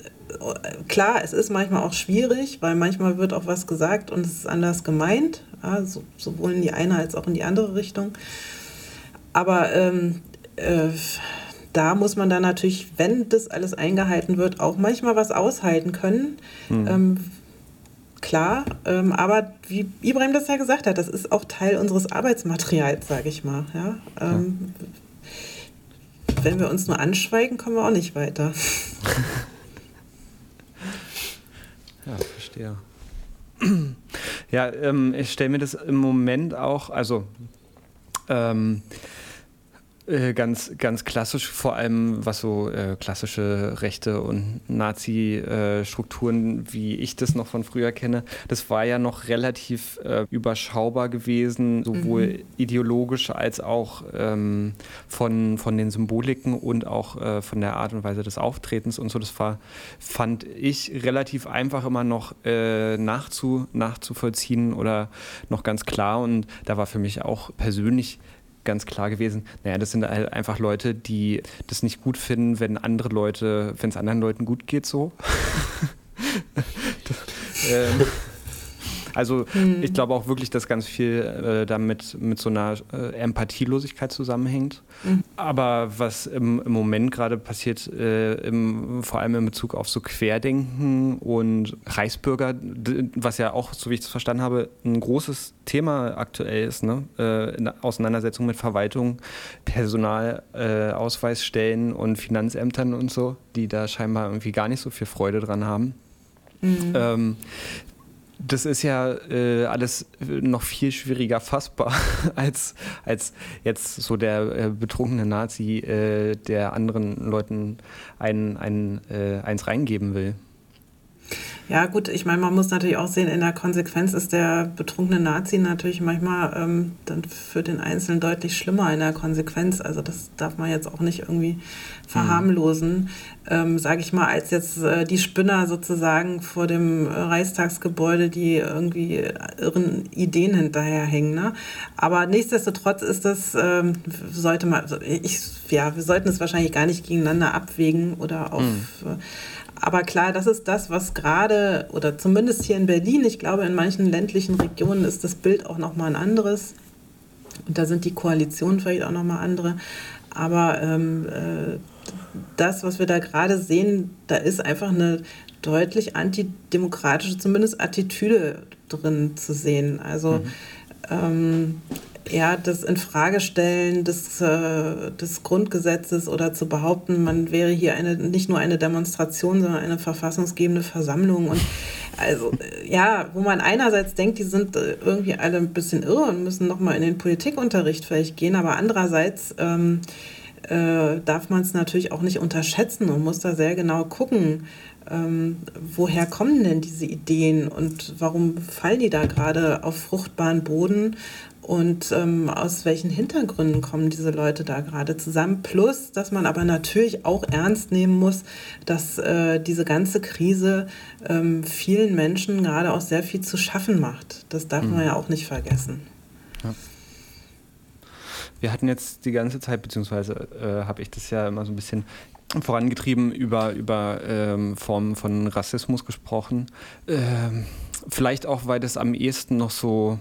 klar, es ist manchmal auch schwierig, weil manchmal wird auch was gesagt und es ist anders gemeint, ja, so, sowohl in die eine als auch in die andere Richtung. Aber ähm, äh, da muss man dann natürlich, wenn das alles eingehalten wird, auch manchmal was aushalten können. Mhm. Ähm, klar, ähm, aber wie Ibrahim das ja gesagt hat, das ist auch Teil unseres Arbeitsmaterials, sage ich mal. Ja? Ähm, ja. Wenn wir uns nur anschweigen, kommen wir auch nicht weiter. ja, verstehe. Ja, ähm, ich stelle mir das im Moment auch, also ähm, Äh, ganz, ganz klassisch, vor allem was so äh, klassische Rechte und Nazi-Strukturen, äh, wie ich das noch von früher kenne, das war ja noch relativ äh, überschaubar gewesen, sowohl mhm. ideologisch als auch ähm, von, von den Symboliken und auch äh, von der Art und Weise des Auftretens und so. Das war, fand ich, relativ einfach immer noch nachzu, nachzuvollziehen oder noch ganz klar. Und da war für mich auch persönlich ganz klar gewesen, naja, das sind halt einfach Leute, die das nicht gut finden, wenn andere Leute, wenn es anderen Leuten gut geht so. ähm, also hm. ich glaube auch wirklich, dass ganz viel äh, damit mit so einer äh, Empathielosigkeit zusammenhängt. Mhm. Aber was im, im Moment gerade passiert, äh, im, vor allem in Bezug auf so Querdenken und Reichsbürger, was ja auch, so wie ich es verstanden habe, ein großes Thema aktuell ist, ne? Äh, in der Auseinandersetzung mit Verwaltung, Personalausweisstellen und Finanzämtern und so, die da scheinbar irgendwie gar nicht so viel Freude dran haben. Mhm. Ähm, das ist ja äh, alles noch viel schwieriger fassbar als, als jetzt so der äh, betrunkene Nazi, äh, der anderen Leuten ein, ein, äh, eins reingeben will. Ja, gut, ich meine, man muss natürlich auch sehen, in der Konsequenz ist der betrunkene Nazi natürlich manchmal ähm, dann für den Einzelnen deutlich schlimmer in der Konsequenz. Also das darf man jetzt auch nicht irgendwie verharmlosen, mhm. ähm, sage ich mal, als jetzt äh, die Spinner sozusagen vor dem Reichstagsgebäude, die irgendwie irren Ideen hinterherhängen. Ne? Aber nichtsdestotrotz ist das, ähm, sollte man, also ich, ja, wir sollten es wahrscheinlich gar nicht gegeneinander abwägen oder auf... Mhm. Aber klar, das ist das, was gerade, oder zumindest hier in Berlin, ich glaube, in manchen ländlichen Regionen ist das Bild auch nochmal ein anderes. Und da sind die Koalitionen vielleicht auch nochmal andere. Aber ähm, äh, das, was wir da gerade sehen, da ist einfach eine deutlich antidemokratische, zumindest Attitüde drin zu sehen. Also mhm. ähm, ja, das Infragestellen des, äh, des Grundgesetzes oder zu behaupten, man wäre hier eine, nicht nur eine Demonstration, sondern eine verfassungsgebende Versammlung. Und also, äh, ja, wo man einerseits denkt, die sind äh, irgendwie alle ein bisschen irre und müssen nochmal in den Politikunterricht vielleicht gehen, aber andererseits ähm, äh, darf man es natürlich auch nicht unterschätzen und muss da sehr genau gucken, ähm, woher kommen denn diese Ideen und warum fallen die da gerade auf fruchtbaren Boden und ähm, aus welchen Hintergründen kommen diese Leute da gerade zusammen. Plus, dass man aber natürlich auch ernst nehmen muss, dass äh, diese ganze Krise ähm, vielen Menschen gerade auch sehr viel zu schaffen macht. Das darf mhm. man ja auch nicht vergessen. Ja. Wir hatten jetzt die ganze Zeit, beziehungsweise äh, habe ich das ja immer so ein bisschen vorangetrieben, über, über ähm, Formen von Rassismus gesprochen. Ähm, vielleicht auch, weil das am ehesten noch so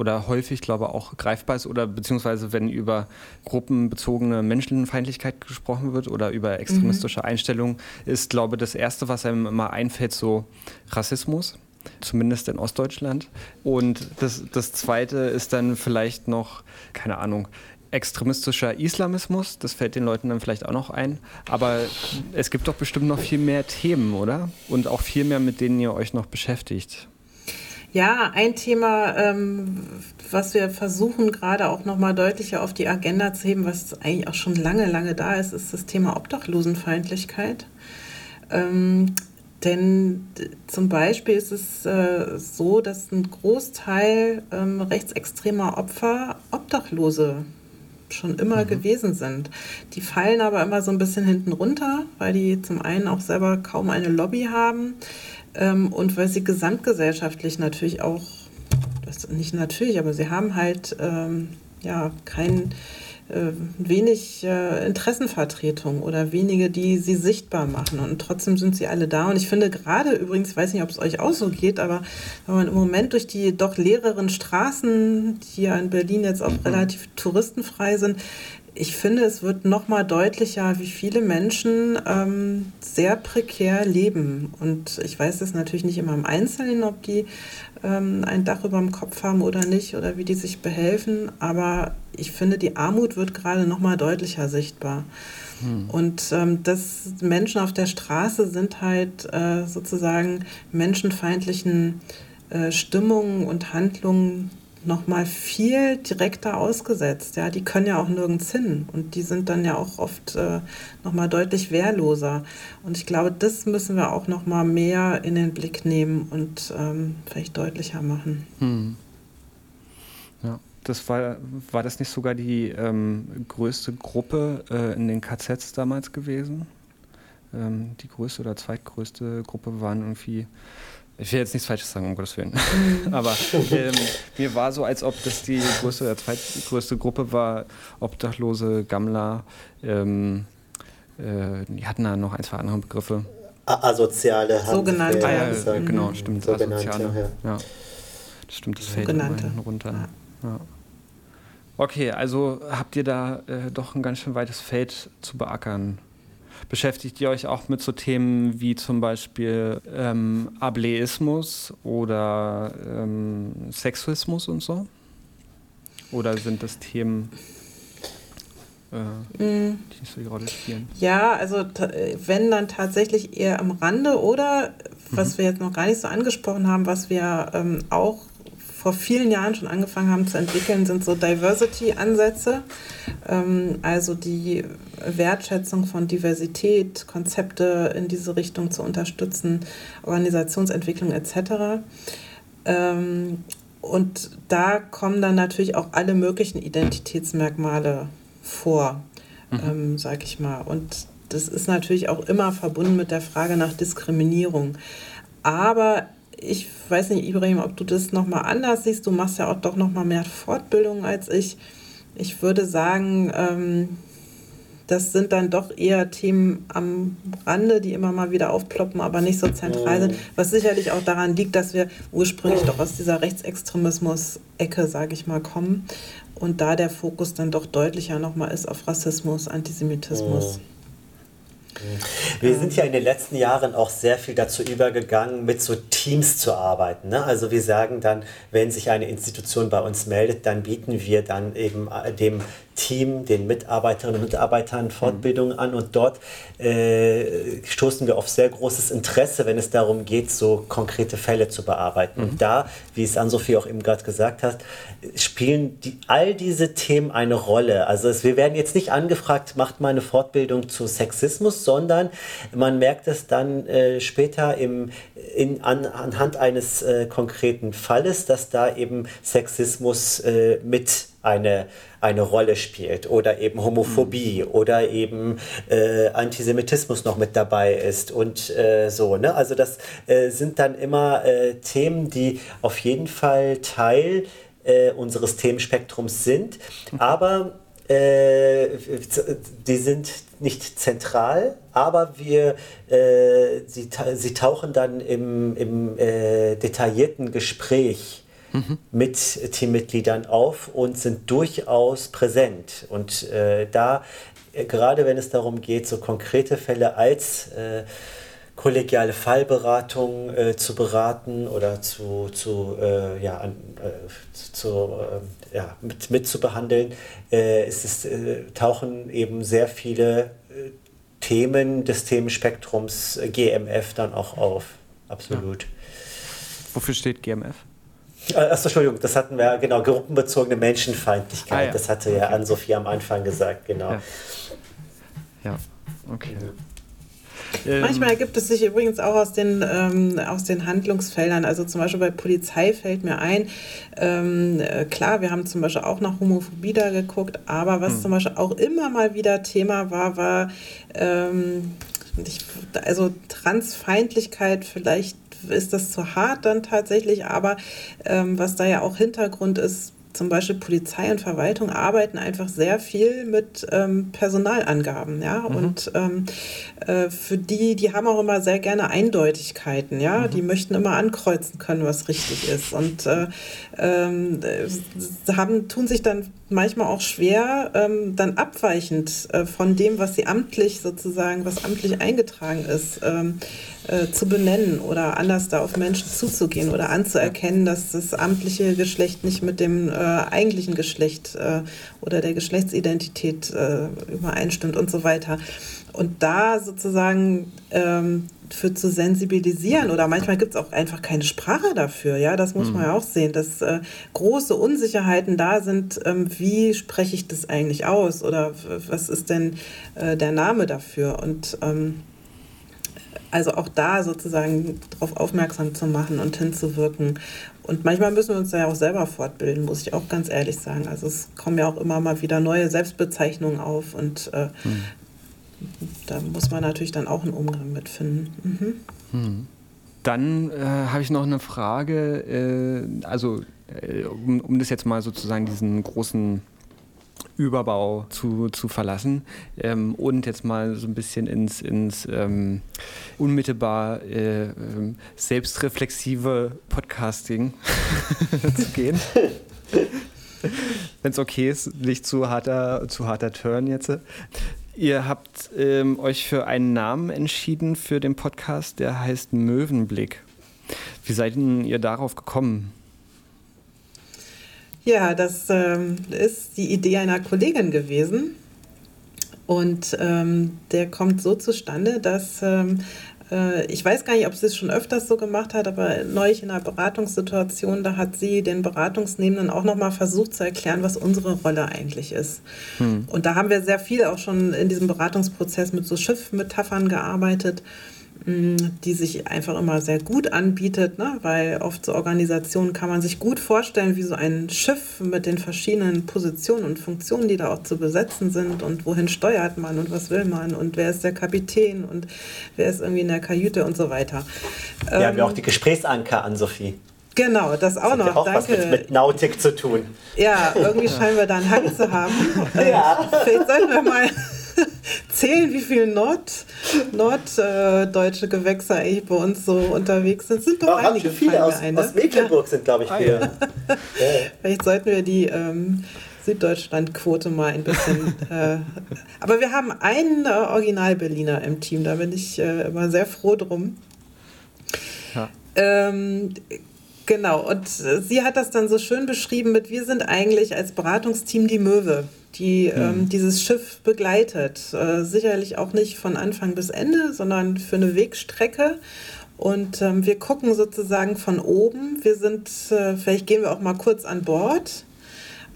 oder häufig, glaube ich, auch greifbar ist oder beziehungsweise wenn über gruppenbezogene Menschenfeindlichkeit gesprochen wird oder über extremistische mhm. Einstellungen, ist, glaube ich, das Erste, was einem immer einfällt, so Rassismus zumindest in Ostdeutschland. Und das, das Zweite ist dann vielleicht noch, keine Ahnung, extremistischer Islamismus. Das fällt den Leuten dann vielleicht auch noch ein. Aber es gibt doch bestimmt noch viel mehr Themen, oder? Und auch viel mehr, mit denen ihr euch noch beschäftigt. Ja, ein Thema, ähm, was wir versuchen gerade auch nochmal deutlicher auf die Agenda zu heben, was eigentlich auch schon lange, lange da ist, ist das Thema Obdachlosenfeindlichkeit. Ähm, denn zum Beispiel ist es äh, so, dass ein Großteil ähm, rechtsextremer Opfer Obdachlose schon immer mhm. gewesen sind. Die fallen aber immer so ein bisschen hinten runter, weil die zum einen auch selber kaum eine Lobby haben ähm, und weil sie gesamtgesellschaftlich natürlich auch, das nicht natürlich, aber sie haben halt ähm, ja kein äh, wenig äh, Interessenvertretung oder wenige, die sie sichtbar machen. Und trotzdem sind sie alle da. Und ich finde gerade übrigens, weiß nicht, ob es euch auch so geht, aber wenn man im Moment durch die doch leereren Straßen, die ja in Berlin jetzt auch mhm. relativ touristenfrei sind, ich finde, es wird noch mal deutlicher, wie viele Menschen ähm, sehr prekär leben. Und ich weiß es natürlich nicht immer im Einzelnen, ob die ähm, ein Dach über dem Kopf haben oder nicht oder wie die sich behelfen. Aber ich finde, die Armut wird gerade noch mal deutlicher sichtbar. Hm. Und ähm, das Menschen auf der Straße sind halt äh, sozusagen menschenfeindlichen äh, Stimmungen und Handlungen nochmal viel direkter ausgesetzt. Ja, die können ja auch nirgends hin und die sind dann ja auch oft äh, nochmal deutlich wehrloser. Und ich glaube, das müssen wir auch nochmal mehr in den Blick nehmen und ähm, vielleicht deutlicher machen. Hm. Ja, das war, war das nicht sogar die ähm, größte Gruppe äh, in den KZs damals gewesen? Ähm, die größte oder zweitgrößte Gruppe waren irgendwie ich will jetzt nichts Falsches sagen, um Gottes Willen. Mhm. Aber ähm, mir war so, als ob das die größte oder zweitgrößte Gruppe war, Obdachlose, Gammler. Ähm, äh, die hatten da noch ein, zwei andere Begriffe. Asoziale. Sogenannte. Ah, ja, genau, stimmt. Asoziale. Ja. ja. Das stimmt, das fällt Sogenannte. runter. Ja. Okay, also habt ihr da äh, doch ein ganz schön weites Feld zu beackern beschäftigt ihr euch auch mit so Themen wie zum Beispiel ähm, Ableismus oder ähm, Sexismus und so? Oder sind das Themen, äh, mm. die so gerade spielen? Ja, also wenn dann tatsächlich eher am Rande oder was mhm. wir jetzt noch gar nicht so angesprochen haben, was wir ähm, auch vor vielen Jahren schon angefangen haben zu entwickeln, sind so Diversity-Ansätze, ähm, also die Wertschätzung von Diversität, Konzepte in diese Richtung zu unterstützen, Organisationsentwicklung etc. Ähm, und da kommen dann natürlich auch alle möglichen Identitätsmerkmale vor, mhm. ähm, sag ich mal. Und das ist natürlich auch immer verbunden mit der Frage nach Diskriminierung. Aber ich weiß nicht, Ibrahim, ob du das nochmal anders siehst. Du machst ja auch doch nochmal mehr Fortbildung als ich. Ich würde sagen, ähm, das sind dann doch eher Themen am Rande, die immer mal wieder aufploppen, aber nicht so zentral sind. Was sicherlich auch daran liegt, dass wir ursprünglich doch aus dieser Rechtsextremismus-Ecke, sage ich mal, kommen. Und da der Fokus dann doch deutlicher nochmal ist auf Rassismus, Antisemitismus. Wir sind ja in den letzten Jahren auch sehr viel dazu übergegangen, mit so Teams zu arbeiten. Ne? Also wir sagen dann, wenn sich eine Institution bei uns meldet, dann bieten wir dann eben äh, dem Team, den Mitarbeiterinnen und Mitarbeitern Fortbildungen an und dort äh, stoßen wir auf sehr großes Interesse, wenn es darum geht, so konkrete Fälle zu bearbeiten. Mhm. Und da, wie es Ann-Sophie auch eben gerade gesagt hat, spielen die, all diese Themen eine Rolle. Also es, wir werden jetzt nicht angefragt, macht mal eine Fortbildung zu Sexismus, sondern man merkt es dann äh, später im, in, an, anhand eines äh, konkreten Falles, dass da eben Sexismus äh, mit eine, eine Rolle spielt oder eben Homophobie mhm. oder eben äh, Antisemitismus noch mit dabei ist und äh, so. Ne? Also das äh, sind dann immer äh, Themen, die auf jeden Fall Teil äh, unseres Themenspektrums sind, mhm. aber äh, die sind nicht zentral, aber wir, sie, sie tauchen dann im, im detaillierten Gespräch mhm. mit Teammitgliedern auf und sind durchaus präsent. Und äh, da, äh, gerade wenn es darum geht, so konkrete Fälle als äh, kollegiale Fallberatung äh, zu beraten oder zu, zu, äh, ja, an, äh, zu, äh, ja, mit, mit zu behandeln, äh, ist es, äh, tauchen eben sehr viele Themen des Themenspektrums GMF dann auch auf. Absolut. Ja. Wofür steht GMF? Äh, Achso, Entschuldigung, das hatten wir, genau, gruppenbezogene Menschenfeindlichkeit. Ah, ja. Das hatte ja okay. Ann-Sophie am Anfang gesagt, genau. Ja, ja. okay. Ähm, Manchmal ergibt es sich übrigens auch aus den, ähm, aus den Handlungsfeldern. Also zum Beispiel bei Polizei fällt mir ein, ähm, äh, klar, wir haben zum Beispiel auch nach Homophobie da geguckt, aber was hm. zum Beispiel auch immer mal wieder Thema war, war ähm, ich, also Transfeindlichkeit vielleicht ist das zu hart dann tatsächlich, aber ähm, was da ja auch Hintergrund ist, zum Beispiel Polizei und Verwaltung arbeiten einfach sehr viel mit ähm, Personalangaben, ja. Mhm. Und ähm, äh, für die, die haben auch immer sehr gerne Eindeutigkeiten, ja. Mhm. Die möchten immer ankreuzen können, was richtig ist. Und äh, ähm, haben, tun sich dann manchmal auch schwer, ähm, dann abweichend äh, von dem, was sie amtlich sozusagen, was amtlich eingetragen ist, ähm, äh, zu benennen oder anders da auf Menschen zuzugehen oder anzuerkennen, dass das amtliche Geschlecht nicht mit dem äh, eigentlichen Geschlecht äh, oder der Geschlechtsidentität äh, übereinstimmt und so weiter. Und da sozusagen ähm, für zu sensibilisieren oder manchmal gibt es auch einfach keine Sprache dafür. Ja, das muss mhm. man ja auch sehen, dass äh, große Unsicherheiten da sind. Ähm, wie spreche ich das eigentlich aus oder was ist denn äh, der Name dafür? Und ähm, also auch da sozusagen darauf aufmerksam zu machen und hinzuwirken. Und manchmal müssen wir uns da ja auch selber fortbilden, muss ich auch ganz ehrlich sagen. Also es kommen ja auch immer mal wieder neue Selbstbezeichnungen auf und äh, mhm da muss man natürlich dann auch einen Umgang mit finden. Mhm. Hm. Dann äh, habe ich noch eine Frage, äh, also äh, um, um, das jetzt mal sozusagen diesen großen Überbau zu, zu verlassen ähm, und jetzt mal so ein bisschen ins, ins ähm, unmittelbar äh, ähm, selbstreflexive Podcasting zu gehen. Wenn es okay ist, nicht zu harter, zu harter Turn jetzt. Ihr habt ähm, euch für einen Namen entschieden für den Podcast, der heißt Möwenblick. Wie seid ihr darauf gekommen? Ja, das ähm, ist die Idee einer Kollegin gewesen. Und ähm, der kommt so zustande, dass ähm, äh, ich weiß gar nicht, ob sie es schon öfters so gemacht hat, aber neulich in einer Beratungssituation, da hat sie den Beratungsnehmenden auch nochmal versucht zu erklären, was unsere Rolle eigentlich ist. Hm. Und da haben wir sehr viel auch schon in diesem Beratungsprozess mit so Schiffmetaphern gearbeitet. Die sich einfach immer sehr gut anbietet, ne? weil oft so Organisationen kann man sich gut vorstellen, wie so ein Schiff mit den verschiedenen Positionen und Funktionen, die da auch zu besetzen sind und wohin steuert man und was will man und wer ist der Kapitän und wer ist irgendwie in der Kajüte und so weiter. Wir ähm, haben ja auch die Gesprächsanker an, Sophie. Genau, das auch das noch. Ja auch Danke. was mit, mit, Nautik zu tun. Ja, irgendwie scheinen wir da einen Hang zu haben. ja. Vielleicht sollten wir mal zählen, wie viele Nord, norddeutsche Gewächse eigentlich bei uns so unterwegs sind. sind doch Auch einige viele aus, eine. aus Mecklenburg sind, glaube ich, ah, viele. Ja. Vielleicht sollten wir die ähm, Süddeutschland-Quote mal ein bisschen. äh, aber wir haben einen äh, Original-Berliner im Team, da bin ich äh, immer sehr froh drum. Ja. Ähm, Genau, und sie hat das dann so schön beschrieben mit, wir sind eigentlich als Beratungsteam die Möwe die mhm. ähm, dieses Schiff begleitet. Äh, sicherlich auch nicht von Anfang bis Ende, sondern für eine Wegstrecke. Und ähm, wir gucken sozusagen von oben. Wir sind, äh, vielleicht gehen wir auch mal kurz an Bord,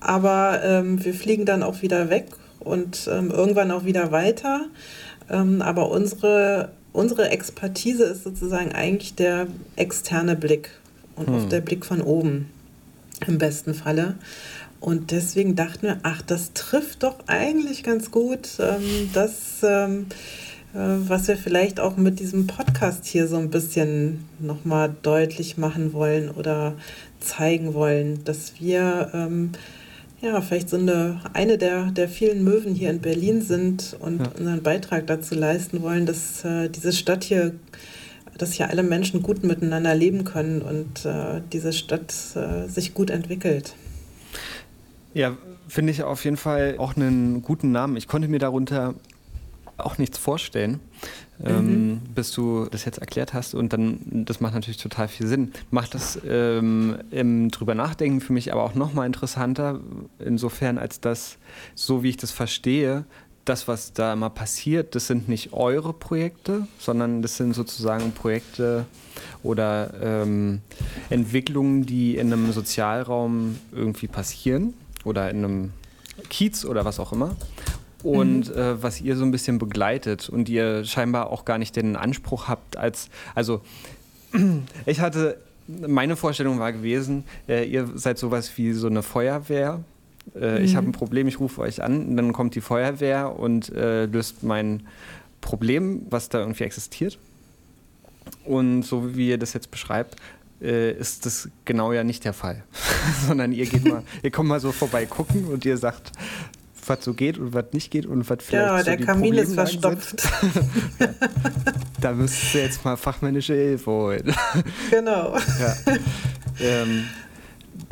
aber ähm, wir fliegen dann auch wieder weg und ähm, irgendwann auch wieder weiter. Ähm, aber unsere, unsere Expertise ist sozusagen eigentlich der externe Blick und hm. auch der Blick von oben im besten Falle. Und deswegen dachten wir, ach, das trifft doch eigentlich ganz gut ähm, das, ähm, äh, was wir vielleicht auch mit diesem Podcast hier so ein bisschen nochmal deutlich machen wollen oder zeigen wollen, dass wir ähm, ja vielleicht so eine, eine der, der vielen Möwen hier in Berlin sind und ja. unseren Beitrag dazu leisten wollen, dass äh, diese Stadt hier dass hier alle Menschen gut miteinander leben können und äh, diese Stadt äh, sich gut entwickelt. Ja, finde ich auf jeden Fall auch einen guten Namen. Ich konnte mir darunter auch nichts vorstellen, mhm. ähm, bis du das jetzt erklärt hast. Und dann, das macht natürlich total viel Sinn. Macht das ähm, im drüber nachdenken für mich aber auch nochmal interessanter, insofern als das, so wie ich das verstehe, das, was da immer passiert, das sind nicht eure Projekte, sondern das sind sozusagen Projekte oder ähm, Entwicklungen, die in einem Sozialraum irgendwie passieren oder in einem Kiez oder was auch immer. Und mhm. äh, was ihr so ein bisschen begleitet und ihr scheinbar auch gar nicht den Anspruch habt, als, also ich hatte, meine Vorstellung war gewesen, äh, ihr seid sowas wie so eine Feuerwehr. Äh, mhm. Ich habe ein Problem, ich rufe euch an, dann kommt die Feuerwehr und äh, löst mein Problem, was da irgendwie existiert. Und so wie ihr das jetzt beschreibt, ist das genau ja nicht der Fall. Sondern ihr geht mal, ihr kommt mal so vorbei gucken und ihr sagt, was so geht und was nicht geht und was vielleicht Ja, so der Kamin ist verstopft. ja. Da müsst ihr jetzt mal fachmännische Hilfe holen. Genau. Ja. Ähm,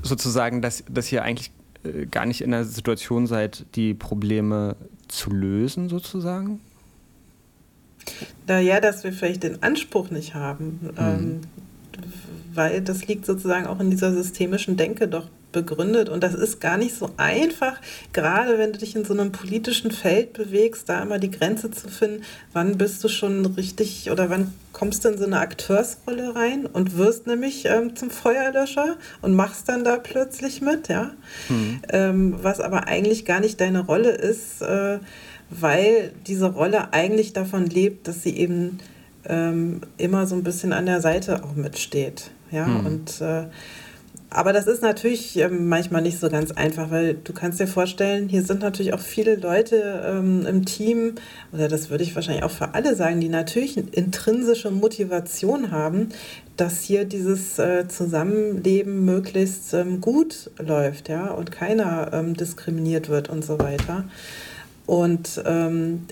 sozusagen, dass, dass ihr eigentlich äh, gar nicht in der Situation seid, die Probleme zu lösen, sozusagen? Naja, dass wir vielleicht den Anspruch nicht haben. Mhm. Ähm, weil das liegt sozusagen auch in dieser systemischen Denke doch begründet. Und das ist gar nicht so einfach, gerade wenn du dich in so einem politischen Feld bewegst, da immer die Grenze zu finden, wann bist du schon richtig oder wann kommst du in so eine Akteursrolle rein und wirst nämlich ähm, zum Feuerlöscher und machst dann da plötzlich mit, ja. Mhm. Ähm, was aber eigentlich gar nicht deine Rolle ist, äh, weil diese Rolle eigentlich davon lebt, dass sie eben ähm, immer so ein bisschen an der Seite auch mitsteht. Ja, mhm. und äh, aber das ist natürlich ähm, manchmal nicht so ganz einfach, weil du kannst dir vorstellen, hier sind natürlich auch viele Leute ähm, im Team, oder das würde ich wahrscheinlich auch für alle sagen, die natürlich eine intrinsische Motivation haben, dass hier dieses äh, Zusammenleben möglichst ähm, gut läuft, ja, und keiner ähm, diskriminiert wird und so weiter. Und ähm,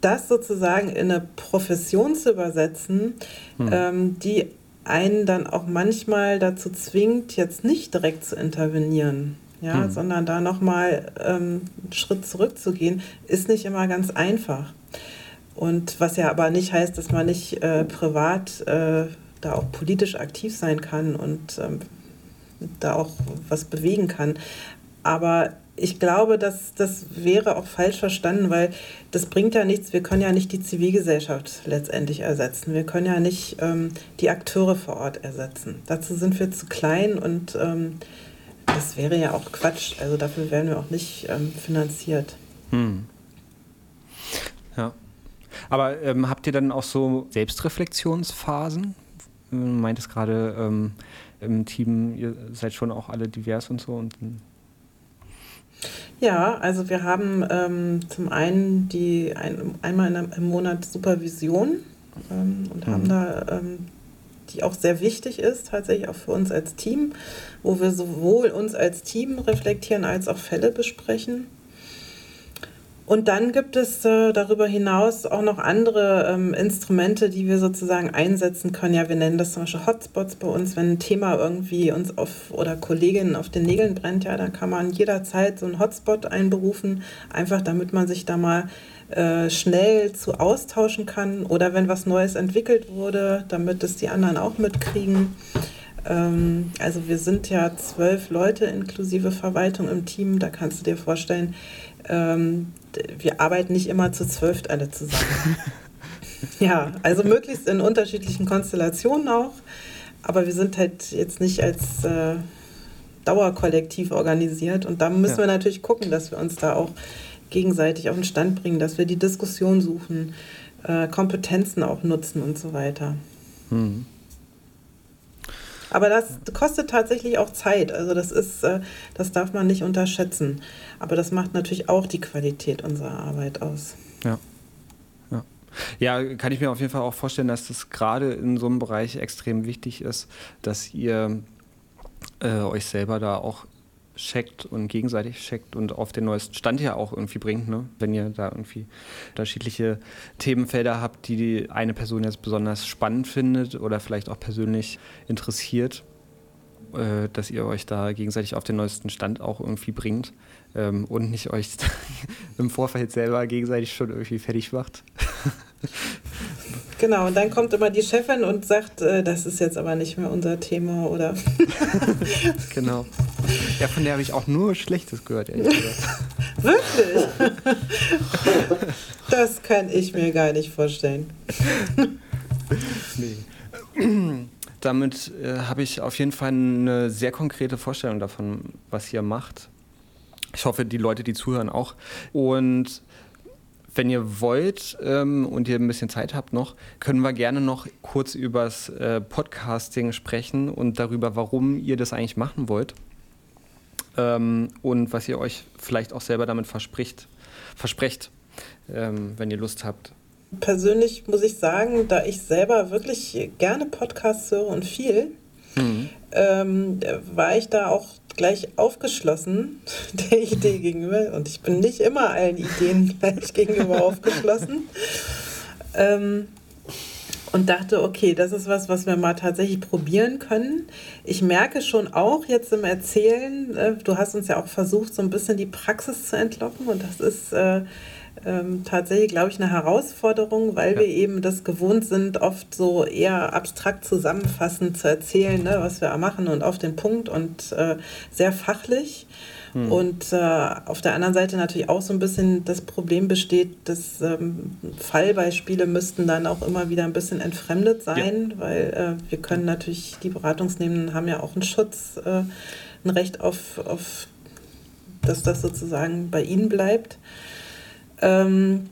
das sozusagen in eine Profession zu übersetzen, hm. ähm, die einen dann auch manchmal dazu zwingt, jetzt nicht direkt zu intervenieren, ja, hm. sondern da nochmal ähm, einen Schritt zurückzugehen, ist nicht immer ganz einfach. Und was ja aber nicht heißt, dass man nicht äh, privat äh, da auch politisch aktiv sein kann und ähm, da auch was bewegen kann. Aber ich glaube, dass das wäre auch falsch verstanden, weil das bringt ja nichts. Wir können ja nicht die Zivilgesellschaft letztendlich ersetzen. Wir können ja nicht ähm, die Akteure vor Ort ersetzen. Dazu sind wir zu klein und ähm, das wäre ja auch Quatsch. Also dafür werden wir auch nicht ähm, finanziert. Hm. Ja. Aber ähm, habt ihr dann auch so Selbstreflexionsphasen? Du meintest gerade ähm, im Team, ihr seid schon auch alle divers und so und ja, also wir haben ähm, zum einen die ein, einmal im Monat Supervision ähm, und mhm. haben da, ähm, die auch sehr wichtig ist, tatsächlich auch für uns als Team, wo wir sowohl uns als Team reflektieren als auch Fälle besprechen. Und dann gibt es äh, darüber hinaus auch noch andere ähm, Instrumente, die wir sozusagen einsetzen können. Ja, wir nennen das zum Beispiel Hotspots bei uns. Wenn ein Thema irgendwie uns auf oder Kolleginnen auf den Nägeln brennt, ja, dann kann man jederzeit so einen Hotspot einberufen, einfach damit man sich da mal äh, schnell zu austauschen kann oder wenn was Neues entwickelt wurde, damit es die anderen auch mitkriegen. Ähm, also wir sind ja zwölf Leute inklusive Verwaltung im Team. Da kannst du dir vorstellen, ähm, wir arbeiten nicht immer zu zwölf alle zusammen. ja, also möglichst in unterschiedlichen Konstellationen auch. Aber wir sind halt jetzt nicht als äh, Dauerkollektiv organisiert. Und da müssen ja. wir natürlich gucken, dass wir uns da auch gegenseitig auf den Stand bringen, dass wir die Diskussion suchen, äh, Kompetenzen auch nutzen und so weiter. Hm. Aber das kostet tatsächlich auch Zeit. Also das ist, äh, das darf man nicht unterschätzen. Aber das macht natürlich auch die Qualität unserer Arbeit aus. Ja. Ja. Ja, kann ich mir auf jeden Fall auch vorstellen, dass das gerade in so einem Bereich extrem wichtig ist, dass ihr äh, euch selber da auch checkt und gegenseitig checkt und auf den neuesten Stand ja auch irgendwie bringt, ne? wenn ihr da irgendwie unterschiedliche Themenfelder habt, die die eine Person jetzt besonders spannend findet oder vielleicht auch persönlich interessiert, äh, dass ihr euch da gegenseitig auf den neuesten Stand auch irgendwie bringt ähm, und nicht euch im Vorfeld selber gegenseitig schon irgendwie fertig macht. Genau, und dann kommt immer die Chefin und sagt, äh, das ist jetzt aber nicht mehr unser Thema, oder? genau. Ja, von der habe ich auch nur Schlechtes gehört, ehrlich gesagt. Wirklich? das kann ich mir gar nicht vorstellen. nee. Damit äh, habe ich auf jeden Fall eine sehr konkrete Vorstellung davon, was ihr macht. Ich hoffe, die Leute, die zuhören, auch. Und wenn ihr wollt ähm, und ihr ein bisschen Zeit habt noch, können wir gerne noch kurz übers äh, Podcasting sprechen und darüber, warum ihr das eigentlich machen wollt ähm, und was ihr euch vielleicht auch selber damit verspricht, versprecht, ähm, wenn ihr Lust habt. Persönlich muss ich sagen, da ich selber wirklich gerne Podcasts höre und viel, mhm. ähm, war ich da auch gleich aufgeschlossen der Idee gegenüber. Und ich bin nicht immer allen Ideen gleich gegenüber aufgeschlossen. Ähm, und dachte, okay, das ist was, was wir mal tatsächlich probieren können. Ich merke schon auch jetzt im Erzählen, äh, du hast uns ja auch versucht, so ein bisschen die Praxis zu entlocken und das ist äh, ähm, tatsächlich, glaube ich, eine Herausforderung, weil ja. wir eben das gewohnt sind, oft so eher abstrakt zusammenfassend zu erzählen, ne, was wir machen und auf den Punkt und äh, sehr fachlich. Hm. Und äh, auf der anderen Seite natürlich auch so ein bisschen das Problem besteht, dass ähm, Fallbeispiele müssten dann auch immer wieder ein bisschen entfremdet sein, ja. weil äh, wir können natürlich, die Beratungsnehmenden haben ja auch einen Schutz, äh, ein Recht auf, auf, dass das sozusagen bei ihnen bleibt. Ähm,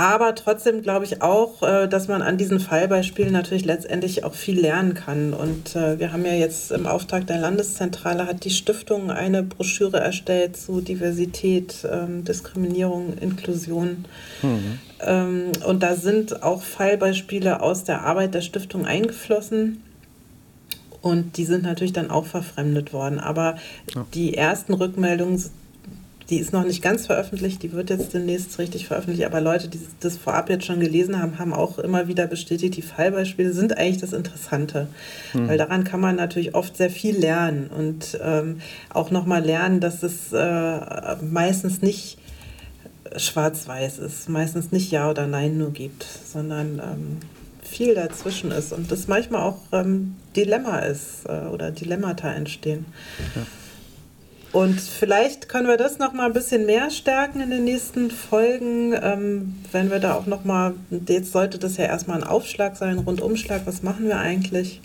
aber trotzdem glaube ich auch, äh, dass man an diesen Fallbeispielen natürlich letztendlich auch viel lernen kann. Und äh, wir haben ja jetzt im Auftrag der Landeszentrale hat die Stiftung eine Broschüre erstellt zu Diversität, ähm, Diskriminierung, Inklusion. Mhm. Ähm, und da sind auch Fallbeispiele aus der Arbeit der Stiftung eingeflossen. Und die sind natürlich dann auch verfremdet worden. Aber ja. die ersten Rückmeldungen die ist noch nicht ganz veröffentlicht, die wird jetzt demnächst richtig veröffentlicht, aber Leute, die das vorab jetzt schon gelesen haben, haben auch immer wieder bestätigt, die Fallbeispiele sind eigentlich das Interessante, hm. weil daran kann man natürlich oft sehr viel lernen und ähm, auch nochmal lernen, dass es äh, meistens nicht schwarz-weiß ist, meistens nicht Ja oder Nein nur gibt, sondern ähm, viel dazwischen ist und das manchmal auch ähm, Dilemma ist äh, oder Dilemmata entstehen. Ja. Und vielleicht können wir das noch mal ein bisschen mehr stärken in den nächsten Folgen, ähm, wenn wir da auch noch mal, jetzt sollte das ja erstmal ein Aufschlag sein, Rundumschlag, was machen wir eigentlich?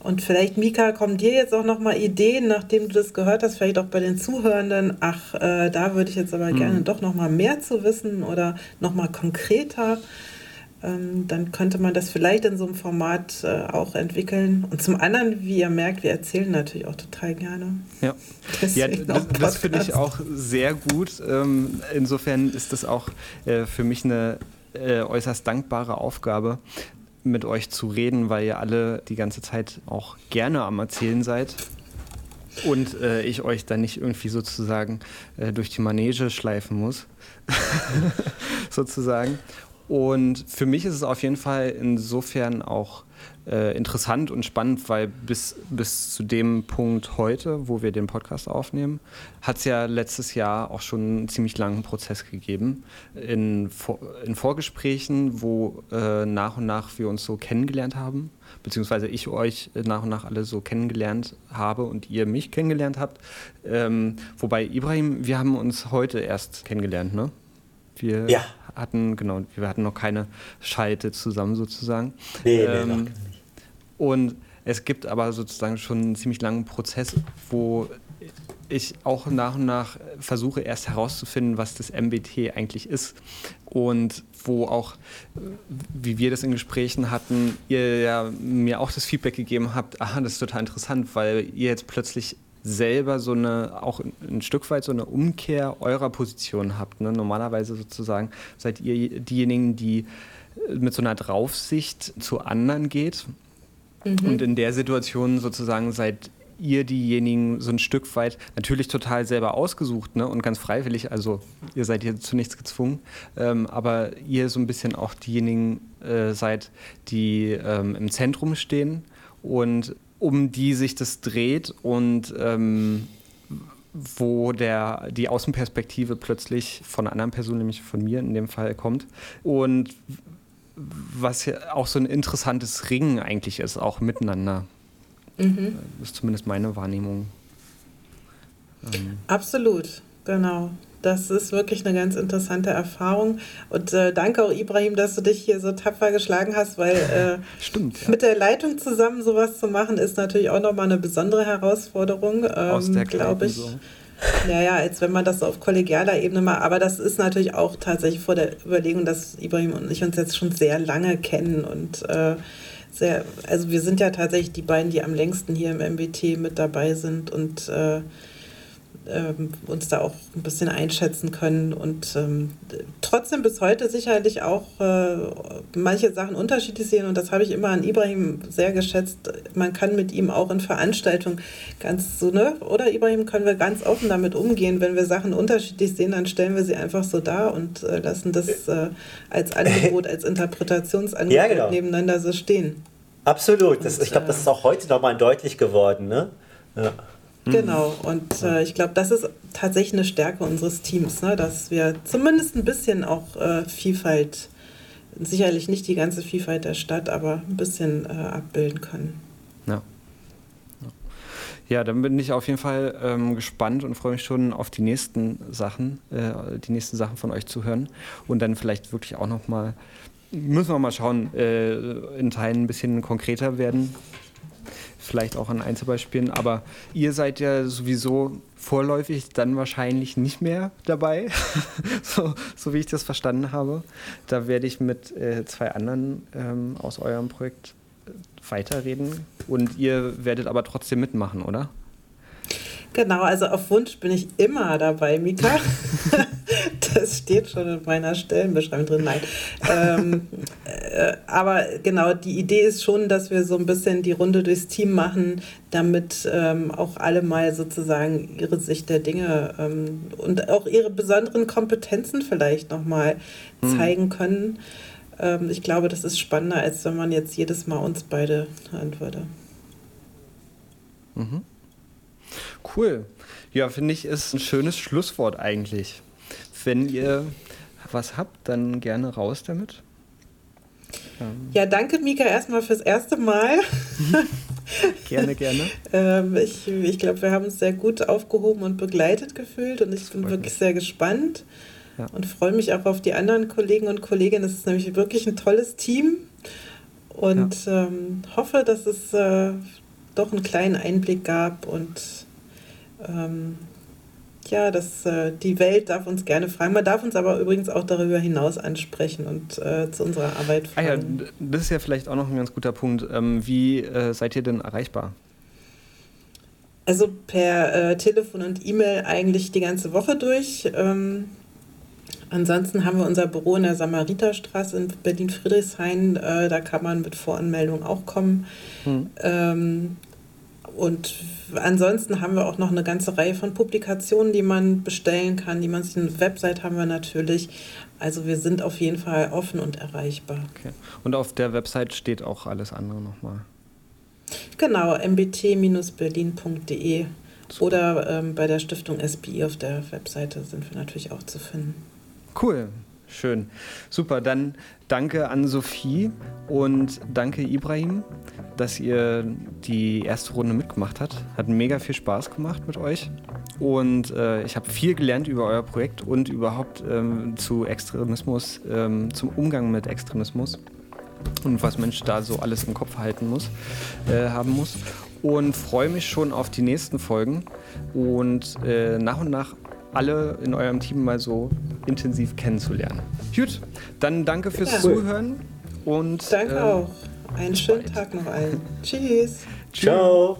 Und vielleicht, Mika, kommen dir jetzt auch noch mal Ideen, nachdem du das gehört hast, vielleicht auch bei den Zuhörenden, ach, äh, da würde ich jetzt aber mhm. gerne doch noch mal mehr zu wissen oder noch mal konkreter dann könnte man das vielleicht in so einem Format äh, auch entwickeln. Und zum anderen, wie ihr merkt, wir erzählen natürlich auch total gerne. Ja, ja das, das finde ich auch sehr gut. Ähm, insofern ist das auch äh, für mich eine äh, äußerst dankbare Aufgabe, mit euch zu reden, weil ihr alle die ganze Zeit auch gerne am Erzählen seid. Und äh, ich euch dann nicht irgendwie sozusagen äh, durch die Manege schleifen muss. sozusagen. Und für mich ist es auf jeden Fall insofern auch äh, interessant und spannend, weil bis, bis zu dem Punkt heute, wo wir den Podcast aufnehmen, hat es ja letztes Jahr auch schon einen ziemlich langen Prozess gegeben. In, in Vorgesprächen, wo äh, nach und nach wir uns so kennengelernt haben, beziehungsweise ich euch nach und nach alle so kennengelernt habe und ihr mich kennengelernt habt. Ähm, wobei, Ibrahim, wir haben uns heute erst kennengelernt, ne? Wir ja. Hatten, genau, wir hatten noch keine Schalte zusammen sozusagen. Nee, ähm, nee, noch nicht. Und es gibt aber sozusagen schon einen ziemlich langen Prozess, wo ich auch nach und nach versuche erst herauszufinden, was das MBT eigentlich ist und wo auch, wie wir das in Gesprächen hatten, ihr ja mir auch das Feedback gegeben habt, aha, das ist total interessant, weil ihr jetzt plötzlich selber so eine, auch ein Stück weit so eine Umkehr eurer Position habt. Ne? Normalerweise sozusagen seid ihr diejenigen, die mit so einer Draufsicht zu anderen geht. Mhm. Und in der Situation sozusagen seid ihr diejenigen so ein Stück weit natürlich total selber ausgesucht ne, und ganz freiwillig, also ihr seid hier zu nichts gezwungen, ähm, aber ihr so ein bisschen auch diejenigen äh, seid, die ähm, im Zentrum stehen und um die sich das dreht und ähm, wo der, die Außenperspektive plötzlich von einer anderen Person, nämlich von mir in dem Fall, kommt. Und was ja auch so ein interessantes Ringen eigentlich ist, auch miteinander. Mhm. Das ist zumindest meine Wahrnehmung. Ähm. Absolut, genau. Das ist wirklich eine ganz interessante Erfahrung. Und äh, danke auch, Ibrahim, dass du dich hier so tapfer geschlagen hast, weil äh, Stimmt, ja. mit der Leitung zusammen sowas zu machen, ist natürlich auch nochmal eine besondere Herausforderung, ähm, glaube ich. So. Ja, ja, als wenn man das auf kollegialer Ebene macht. Aber das ist natürlich auch tatsächlich vor der Überlegung, dass Ibrahim und ich uns jetzt schon sehr lange kennen und äh, sehr, also wir sind ja tatsächlich die beiden, die am längsten hier im MBT mit dabei sind und äh, ähm, uns da auch ein bisschen einschätzen können und ähm, trotzdem bis heute sicherlich auch äh, manche Sachen unterschiedlich sehen und das habe ich immer an Ibrahim sehr geschätzt. Man kann mit ihm auch in Veranstaltungen ganz so, ne? Oder Ibrahim können wir ganz offen damit umgehen. Wenn wir Sachen unterschiedlich sehen, dann stellen wir sie einfach so dar und äh, lassen das äh, als Angebot, als Interpretationsangebot ja, genau. nebeneinander so stehen. Absolut. Das, und, ich glaube, das ist auch heute nochmal deutlich geworden, ne? Ja. Genau, und äh, ich glaube, das ist tatsächlich eine Stärke unseres Teams, ne? dass wir zumindest ein bisschen auch äh, Vielfalt, sicherlich nicht die ganze Vielfalt der Stadt, aber ein bisschen äh, abbilden können. Ja. Ja, dann bin ich auf jeden Fall ähm, gespannt und freue mich schon auf die nächsten Sachen, äh, die nächsten Sachen von euch zu hören und dann vielleicht wirklich auch noch mal müssen wir mal schauen, äh, in Teilen ein bisschen konkreter werden, vielleicht auch an Einzelbeispielen. Aber ihr seid ja sowieso vorläufig dann wahrscheinlich nicht mehr dabei, so, so, wie ich das verstanden habe. Da werde ich mit äh, zwei anderen ähm, aus eurem Projekt äh, weiterreden und ihr werdet aber trotzdem mitmachen, oder? Genau, also auf Wunsch bin ich immer dabei, Mika. das steht schon in meiner Stellenbeschreibung drin. Nein. Ähm, äh, aber genau, die Idee ist schon, dass wir so ein bisschen die Runde durchs Team machen, damit ähm, auch alle mal sozusagen ihre Sicht der Dinge ähm, und auch ihre besonderen Kompetenzen vielleicht nochmal mhm. zeigen können. Ähm, ich glaube, das ist spannender, als wenn man jetzt jedes Mal uns beide hören würde. Mhm. Cool. Ja, finde ich, ist ein schönes Schlusswort eigentlich. Wenn ihr was habt, dann gerne raus damit. Ähm. Ja, danke Mika erstmal fürs erste Mal. gerne, gerne. ähm, ich ich glaube, wir haben uns sehr gut aufgehoben und begleitet gefühlt und ich bin wirklich mich. sehr gespannt ja. und freue mich auch auf die anderen Kollegen und Kolleginnen. Es ist nämlich wirklich ein tolles Team und ja. ähm, hoffe, dass es äh, doch einen kleinen Einblick gab und ähm, ja, das, äh, die Welt darf uns gerne fragen. Man darf uns aber übrigens auch darüber hinaus ansprechen und äh, zu unserer Arbeit fragen. Ah ja, das ist ja vielleicht auch noch ein ganz guter Punkt. Ähm, wie äh, seid ihr denn erreichbar? Also per äh, Telefon und E-Mail eigentlich die ganze Woche durch. Ähm, ansonsten haben wir unser Büro in der Samariterstraße in Berlin-Friedrichshain. Äh, da kann man mit Voranmeldung auch kommen. Hm. Ähm, und ansonsten haben wir auch noch eine ganze Reihe von Publikationen, die man bestellen kann, die man sich eine Website haben wir natürlich. Also wir sind auf jeden Fall offen und erreichbar. Okay. Und auf der Website steht auch alles andere nochmal. Genau, mbt-berlin.de oder ähm, bei der Stiftung SPI auf der Webseite sind wir natürlich auch zu finden. Cool, schön. Super, dann danke an Sophie und danke Ibrahim dass ihr die erste Runde mitgemacht habt. Hat mega viel Spaß gemacht mit euch. Und äh, ich habe viel gelernt über euer Projekt und überhaupt ähm, zu Extremismus, ähm, zum Umgang mit Extremismus und was Mensch da so alles im Kopf halten muss, äh, haben muss. Und freue mich schon auf die nächsten Folgen und äh, nach und nach alle in eurem Team mal so intensiv kennenzulernen. Gut, dann danke fürs ja. Zuhören und danke äh, auch. Einen schönen bald. Tag noch allen. Tschüss. Ciao.